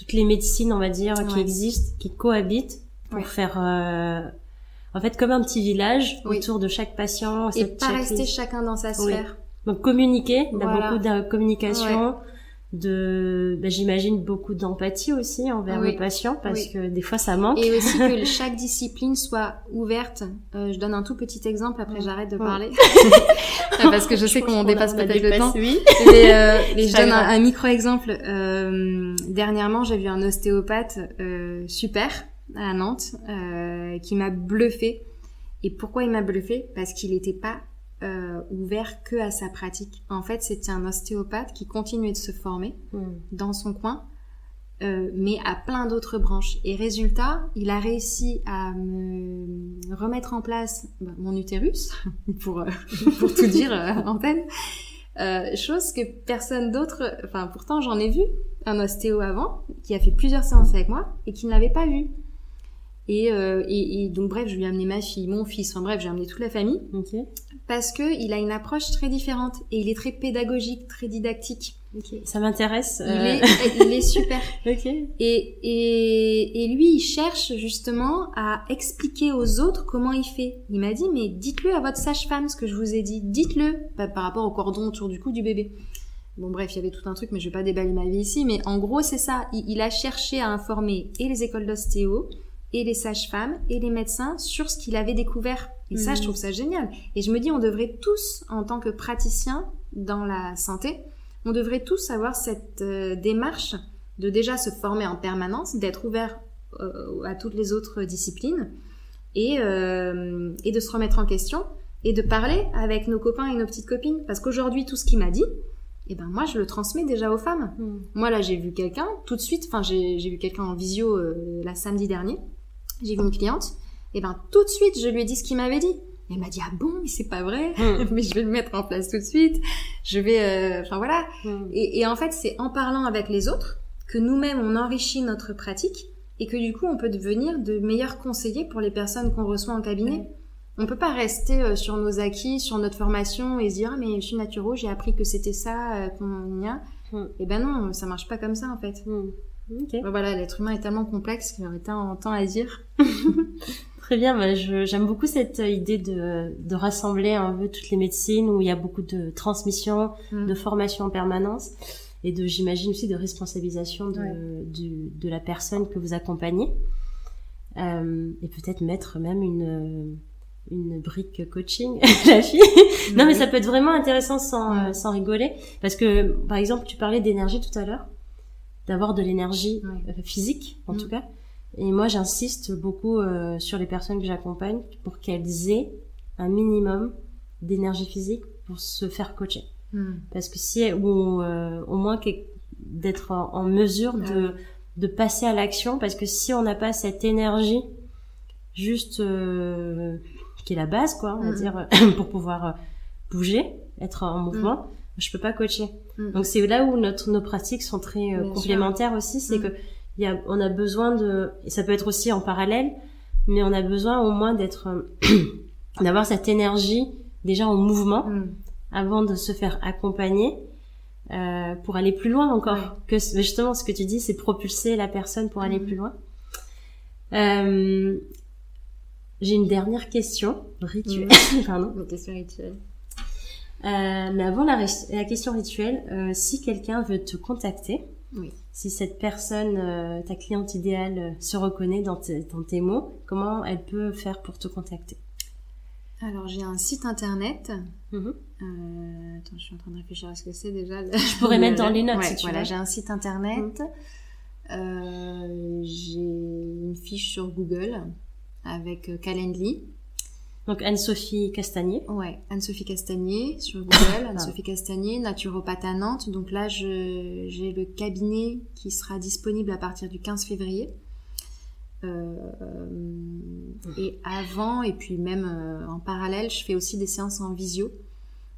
Speaker 1: toutes les médecines, on va dire, qui existent, qui cohabitent, pour
Speaker 2: Ouais.
Speaker 1: faire, euh, en fait, comme un petit village
Speaker 2: Oui.
Speaker 1: autour de chaque patient.
Speaker 2: Et pas
Speaker 1: chaque-
Speaker 2: rester chacun dans sa
Speaker 1: Oui.
Speaker 2: sphère.
Speaker 1: Donc communiquer, il y a
Speaker 2: Voilà.
Speaker 1: beaucoup de communication, de, bah, j'imagine beaucoup d'empathie aussi envers
Speaker 2: Oui.
Speaker 1: le patient, parce
Speaker 2: Oui.
Speaker 1: que des fois ça manque.
Speaker 2: Et aussi que chaque discipline soit ouverte. Euh, je donne un tout petit exemple, après j'arrête de parler. Parce que je sais qu'on dépasse peut-être le temps.
Speaker 1: Oui.
Speaker 2: Mais, euh, mais je donne un,
Speaker 1: grave.
Speaker 2: un micro-exemple. Euh, dernièrement, j'ai vu un ostéopathe euh, super à Nantes euh, qui m'a bluffé. Et pourquoi il m'a bluffé? Parce qu'il n'était pas euh, ouvert que à sa pratique. En fait, c'était un ostéopathe qui continuait de se former
Speaker 1: Hmm.
Speaker 2: dans son coin, euh, mais à plein d'autres branches. Et résultat, il a réussi à me remettre en place bah, mon utérus, pour, euh, pour tout dire euh, en antenne. Euh, chose que personne d'autre, enfin pourtant j'en ai vu un ostéo avant qui a fait plusieurs séances avec moi et qui ne l'avait pas vu. Et, euh, et, et donc bref, je lui ai amené ma fille, mon fils, enfin bref, j'ai amené toute la famille
Speaker 1: Ok.
Speaker 2: parce que il a une approche très différente et il est très pédagogique, très didactique.
Speaker 1: Ça m'intéresse.
Speaker 2: Il,
Speaker 1: euh,
Speaker 2: est, il est super. Et, et, et lui, il cherche justement à expliquer aux autres comment il fait. Il m'a dit, mais dites-le à votre sage-femme ce que je vous ai dit. Dites-le Pas par rapport au cordon autour du cou du bébé. Bon bref, il y avait tout un truc, mais je vais pas déballer ma vie ici. Mais en gros, c'est ça. Il, il a cherché à informer et les écoles d'ostéo, et les sages-femmes, et les médecins sur ce qu'il avait découvert. Et ça, je trouve ça génial. Et je me dis, on devrait tous, en tant que praticiens dans la santé, on devrait tous avoir cette euh, démarche de déjà se former en permanence, d'être ouvert euh, à toutes les autres disciplines et, euh, et de se remettre en question et de parler avec nos copains et nos petites copines. Parce qu'aujourd'hui, tout ce qu'il m'a dit, eh ben moi, je le transmets déjà aux femmes.
Speaker 1: Hmm.
Speaker 2: Moi, là, j'ai vu quelqu'un tout de suite, enfin, j'ai j'ai vu quelqu'un en visio euh, la samedi dernier. J'ai vu une cliente. Et ben, tout de suite, je lui ai dit ce qu'il m'avait dit. Et elle m'a dit, ah bon, mais c'est pas vrai.
Speaker 1: Hmm.
Speaker 2: mais je vais le mettre en place tout de suite. Je vais, euh, enfin voilà.
Speaker 1: Hmm.
Speaker 2: Et, et en fait, c'est en parlant avec les autres que nous-mêmes, on enrichit notre pratique et que du coup, on peut devenir de meilleurs conseillers pour les personnes qu'on reçoit en cabinet. On peut pas rester euh, sur nos acquis, sur notre formation et se dire, ah, mais je suis naturo, j'ai appris que c'était ça, euh, qu'on y a. Mm. Et ben non, ça marche pas comme ça en fait. Mm. voilà, l'être humain est tellement complexe qu'il aurait tant, tant à dire.
Speaker 1: Très bien, bah, j'aime beaucoup cette idée de, de rassembler un peu toutes les médecines où il y a beaucoup de transmission, mm. de formation en permanence et de, j'imagine aussi, de responsabilisation de, de la personne que vous accompagnez. Euh, et peut-être mettre même une une brique coaching la fille non mais ça peut être vraiment intéressant sans euh, sans rigoler parce que par exemple tu parlais d'énergie tout à l'heure d'avoir de l'énergie euh, physique en tout mm. cas et moi j'insiste beaucoup euh, sur les personnes que j'accompagne pour qu'elles aient un minimum d'énergie physique pour se faire coacher mm. parce que si ou au moins d'être en, mesure de de passer à l'action parce que si on n'a pas cette énergie juste qui est la base, quoi, on va mm. dire, pour pouvoir euh, bouger, être en mouvement, je peux pas coacher. Mm. Donc c'est là où notre, nos pratiques sont très euh, complémentaires aussi, c'est que y a, on a besoin de, et ça peut être aussi en parallèle, mais on a besoin au moins d'être, euh, d'avoir cette énergie déjà en mouvement avant de se faire accompagner. Euh, pour aller plus loin encore que justement ce que tu dis c'est propulser la personne pour aller plus loin euh, j'ai une dernière question rituelle.
Speaker 2: Pardon. Une question rituelle.
Speaker 1: Euh, mais avant la, la question rituelle, euh, si quelqu'un veut te contacter, oui. si cette personne, euh, ta cliente idéale, se reconnaît dans, dans, tes mots, comment elle peut faire pour te contacter?
Speaker 2: Alors j'ai un site internet. Euh, attends, je suis en train de réfléchir à ce que c'est déjà.
Speaker 1: Je pourrais mettre dans les notes si tu
Speaker 2: voilà, j'ai un site internet. Mm. j'ai une fiche sur Google avec Calendly.
Speaker 1: Donc Anne-Sophie Castagnier.
Speaker 2: Ouais, Anne-Sophie Castagnier sur Google, Anne-Sophie Castagnier, naturopathe à Nantes. Donc là, j'ai le cabinet qui sera disponible à partir du 15 février. Euh, et avant, et puis même euh, en parallèle, je fais aussi des séances en visio.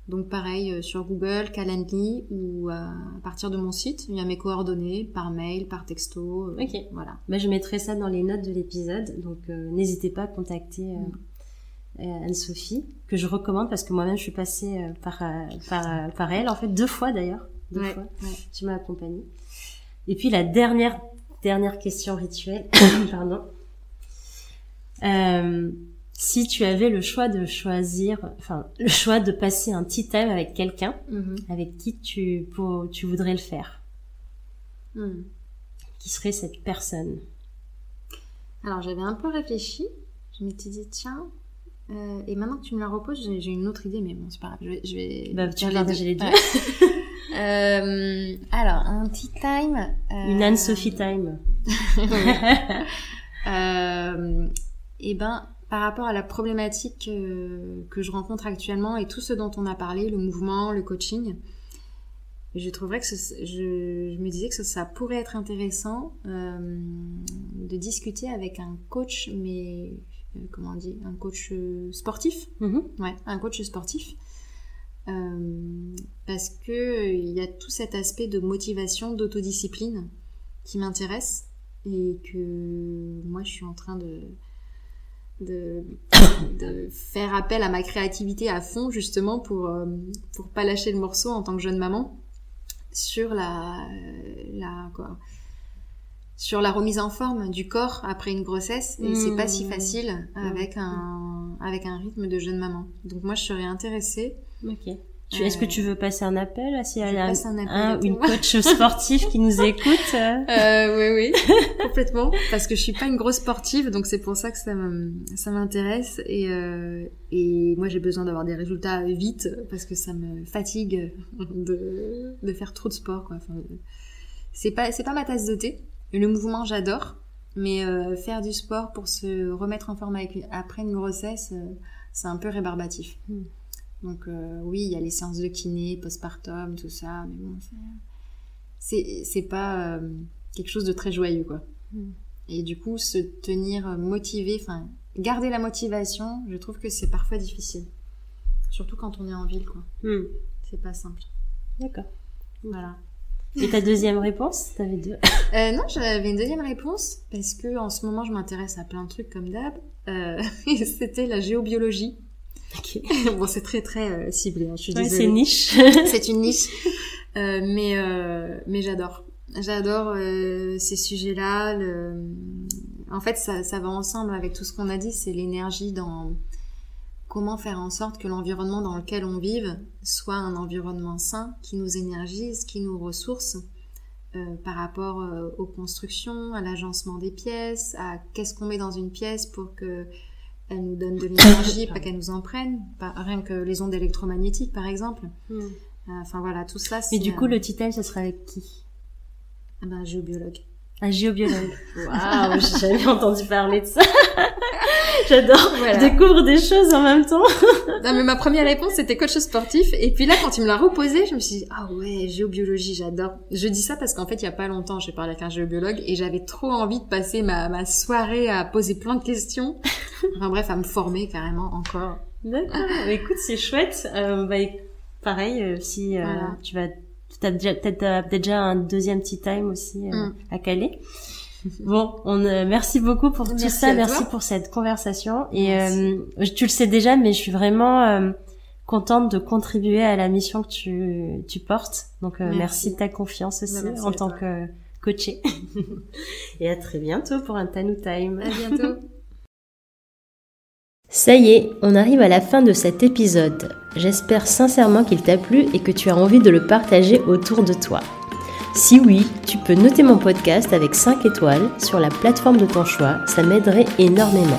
Speaker 2: Donc pareil, euh, sur Google, Calendly ou euh, à partir de mon site, il y a mes coordonnées par mail, par texto.
Speaker 1: Euh, ok. Voilà. Bah, je mettrai ça dans les notes de l'épisode, donc n'hésitez pas à contacter mm. Anne-Sophie, que je recommande parce que moi-même je suis passée par, par, par elle, en fait deux fois d'ailleurs. Deux fois. Tu m'as accompagnée. Et puis la dernière, dernière question rituelle, pardon. Euh, si tu avais le choix de choisir, enfin, le choix de passer un tea time avec quelqu'un, mhm. avec qui tu, pour, tu voudrais le faire, hmm. qui serait cette personne?
Speaker 2: Alors, j'avais un peu réfléchi. Je m'étais dit, tiens, euh, et maintenant que tu me la reposes, j'ai une autre idée, mais bon, c'est pas grave. Je vais, je vais
Speaker 1: bah, tu vas les deux.
Speaker 2: euh, alors, un tea time.
Speaker 1: Euh... Une Anne-Sophie time.
Speaker 2: et ben, par rapport à la problématique que je rencontre actuellement et tout ce dont on a parlé, le mouvement, le coaching, je trouverais que je, me disais que ça, pourrait être intéressant de discuter avec un coach, mais comment on dit, un coach sportif, mm-hmm. ouais, un coach sportif, parce que il y a tout cet aspect de motivation, d'autodiscipline qui m'intéresse et que moi je suis en train de de, de, faire appel à ma créativité à fond justement pour euh, pour pas lâcher le morceau en tant que jeune maman sur la la quoi sur la remise en forme du corps après une grossesse et c'est pas si mmh. facile avec un avec un rythme de jeune maman donc moi je serais intéressée
Speaker 1: ok est-ce que tu veux passer un appel à y a un, une coach sportive qui nous écoute
Speaker 2: euh, Oui, oui, complètement. Parce que je suis pas une grosse sportive, donc c'est pour ça que ça m'intéresse. Et, euh, et moi, j'ai besoin d'avoir des résultats vite parce que ça me fatigue de, de faire trop de sport. Quoi. Enfin, c'est pas c'est pas ma tasse de thé. Le mouvement, j'adore, mais euh, faire du sport pour se remettre en forme avec, après une grossesse, euh, c'est un peu rébarbatif. Hmm. Donc euh, oui, il y a les séances de kiné, postpartum, tout ça, mais bon, c'est pas quelque chose de très joyeux, quoi. Mm. Et du coup, se tenir motivé, enfin, garder la motivation, je trouve que c'est parfois difficile. Surtout quand on est en ville, quoi. Mm. C'est pas simple.
Speaker 1: D'accord. Voilà. Et ta deuxième réponse T'avais deux
Speaker 2: euh, Non, j'avais une deuxième réponse parce que en ce moment, je m'intéresse à plein de trucs comme d'hab. Euh, C'était la géobiologie. bon, c'est très très euh, ciblé. Hein, je suis
Speaker 1: c'est niche.
Speaker 2: c'est une niche. mais mais j'adore. J'adore ces sujets-là. En fait, ça, ça va ensemble avec tout ce qu'on a dit. C'est l'énergie dans comment faire en sorte que l'environnement dans lequel on vive soit un environnement sain, qui nous énergise, qui nous ressource euh, par rapport euh, aux constructions, à l'agencement des pièces, à qu'est-ce qu'on met dans une pièce pour que elle nous donne de l'énergie, pas qu'elle nous en prenne, pas, rien que les ondes électromagnétiques par exemple. Hmm. Euh, enfin voilà, tout ça.
Speaker 1: Mais du coup, le titan, ce sera avec qui?
Speaker 2: Ah ben, géobiologue.
Speaker 1: Un géobiologue. Waouh, j'ai jamais entendu parler de ça. J'adore. Voilà. Je découvre des choses en même temps.
Speaker 2: non, mais ma première réponse, c'était coach sportif. Et puis là, quand tu me l'as reposé, je me suis dit, ah ouais, géobiologie, j'adore. Je dis ça parce qu'en fait, il y a pas longtemps, j'ai parlé avec un géobiologue et j'avais trop envie de passer ma, ma soirée à poser plein de questions. enfin bref, à me former carrément encore.
Speaker 1: D'accord. écoute, c'est chouette. Euh, bah, pareil, euh, si euh, tu vas T'as déjà peut-être déjà un deuxième tea time aussi euh, mm. à caler. Bon, on euh, merci beaucoup pour tout ça, merci pour cette conversation. Et euh, tu le sais déjà, mais je suis vraiment contente de contribuer à la mission que tu, tu portes. Donc merci. de ta confiance aussi en tant que coachée. Et à très bientôt pour un Tanu Time.
Speaker 2: À bientôt.
Speaker 1: Ça y est, on arrive à la fin de cet épisode. J'espère sincèrement qu'il t'a plu et que tu as envie de le partager autour de toi. Si oui, tu peux noter mon podcast avec 5 étoiles sur la plateforme de ton choix, ça m'aiderait énormément.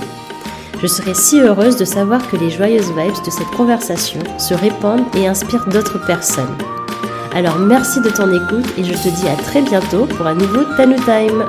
Speaker 1: Je serais si heureuse de savoir que les joyeuses vibes de cette conversation se répandent et inspirent d'autres personnes. Alors merci de ton écoute et je te dis à très bientôt pour un nouveau Tanu Time.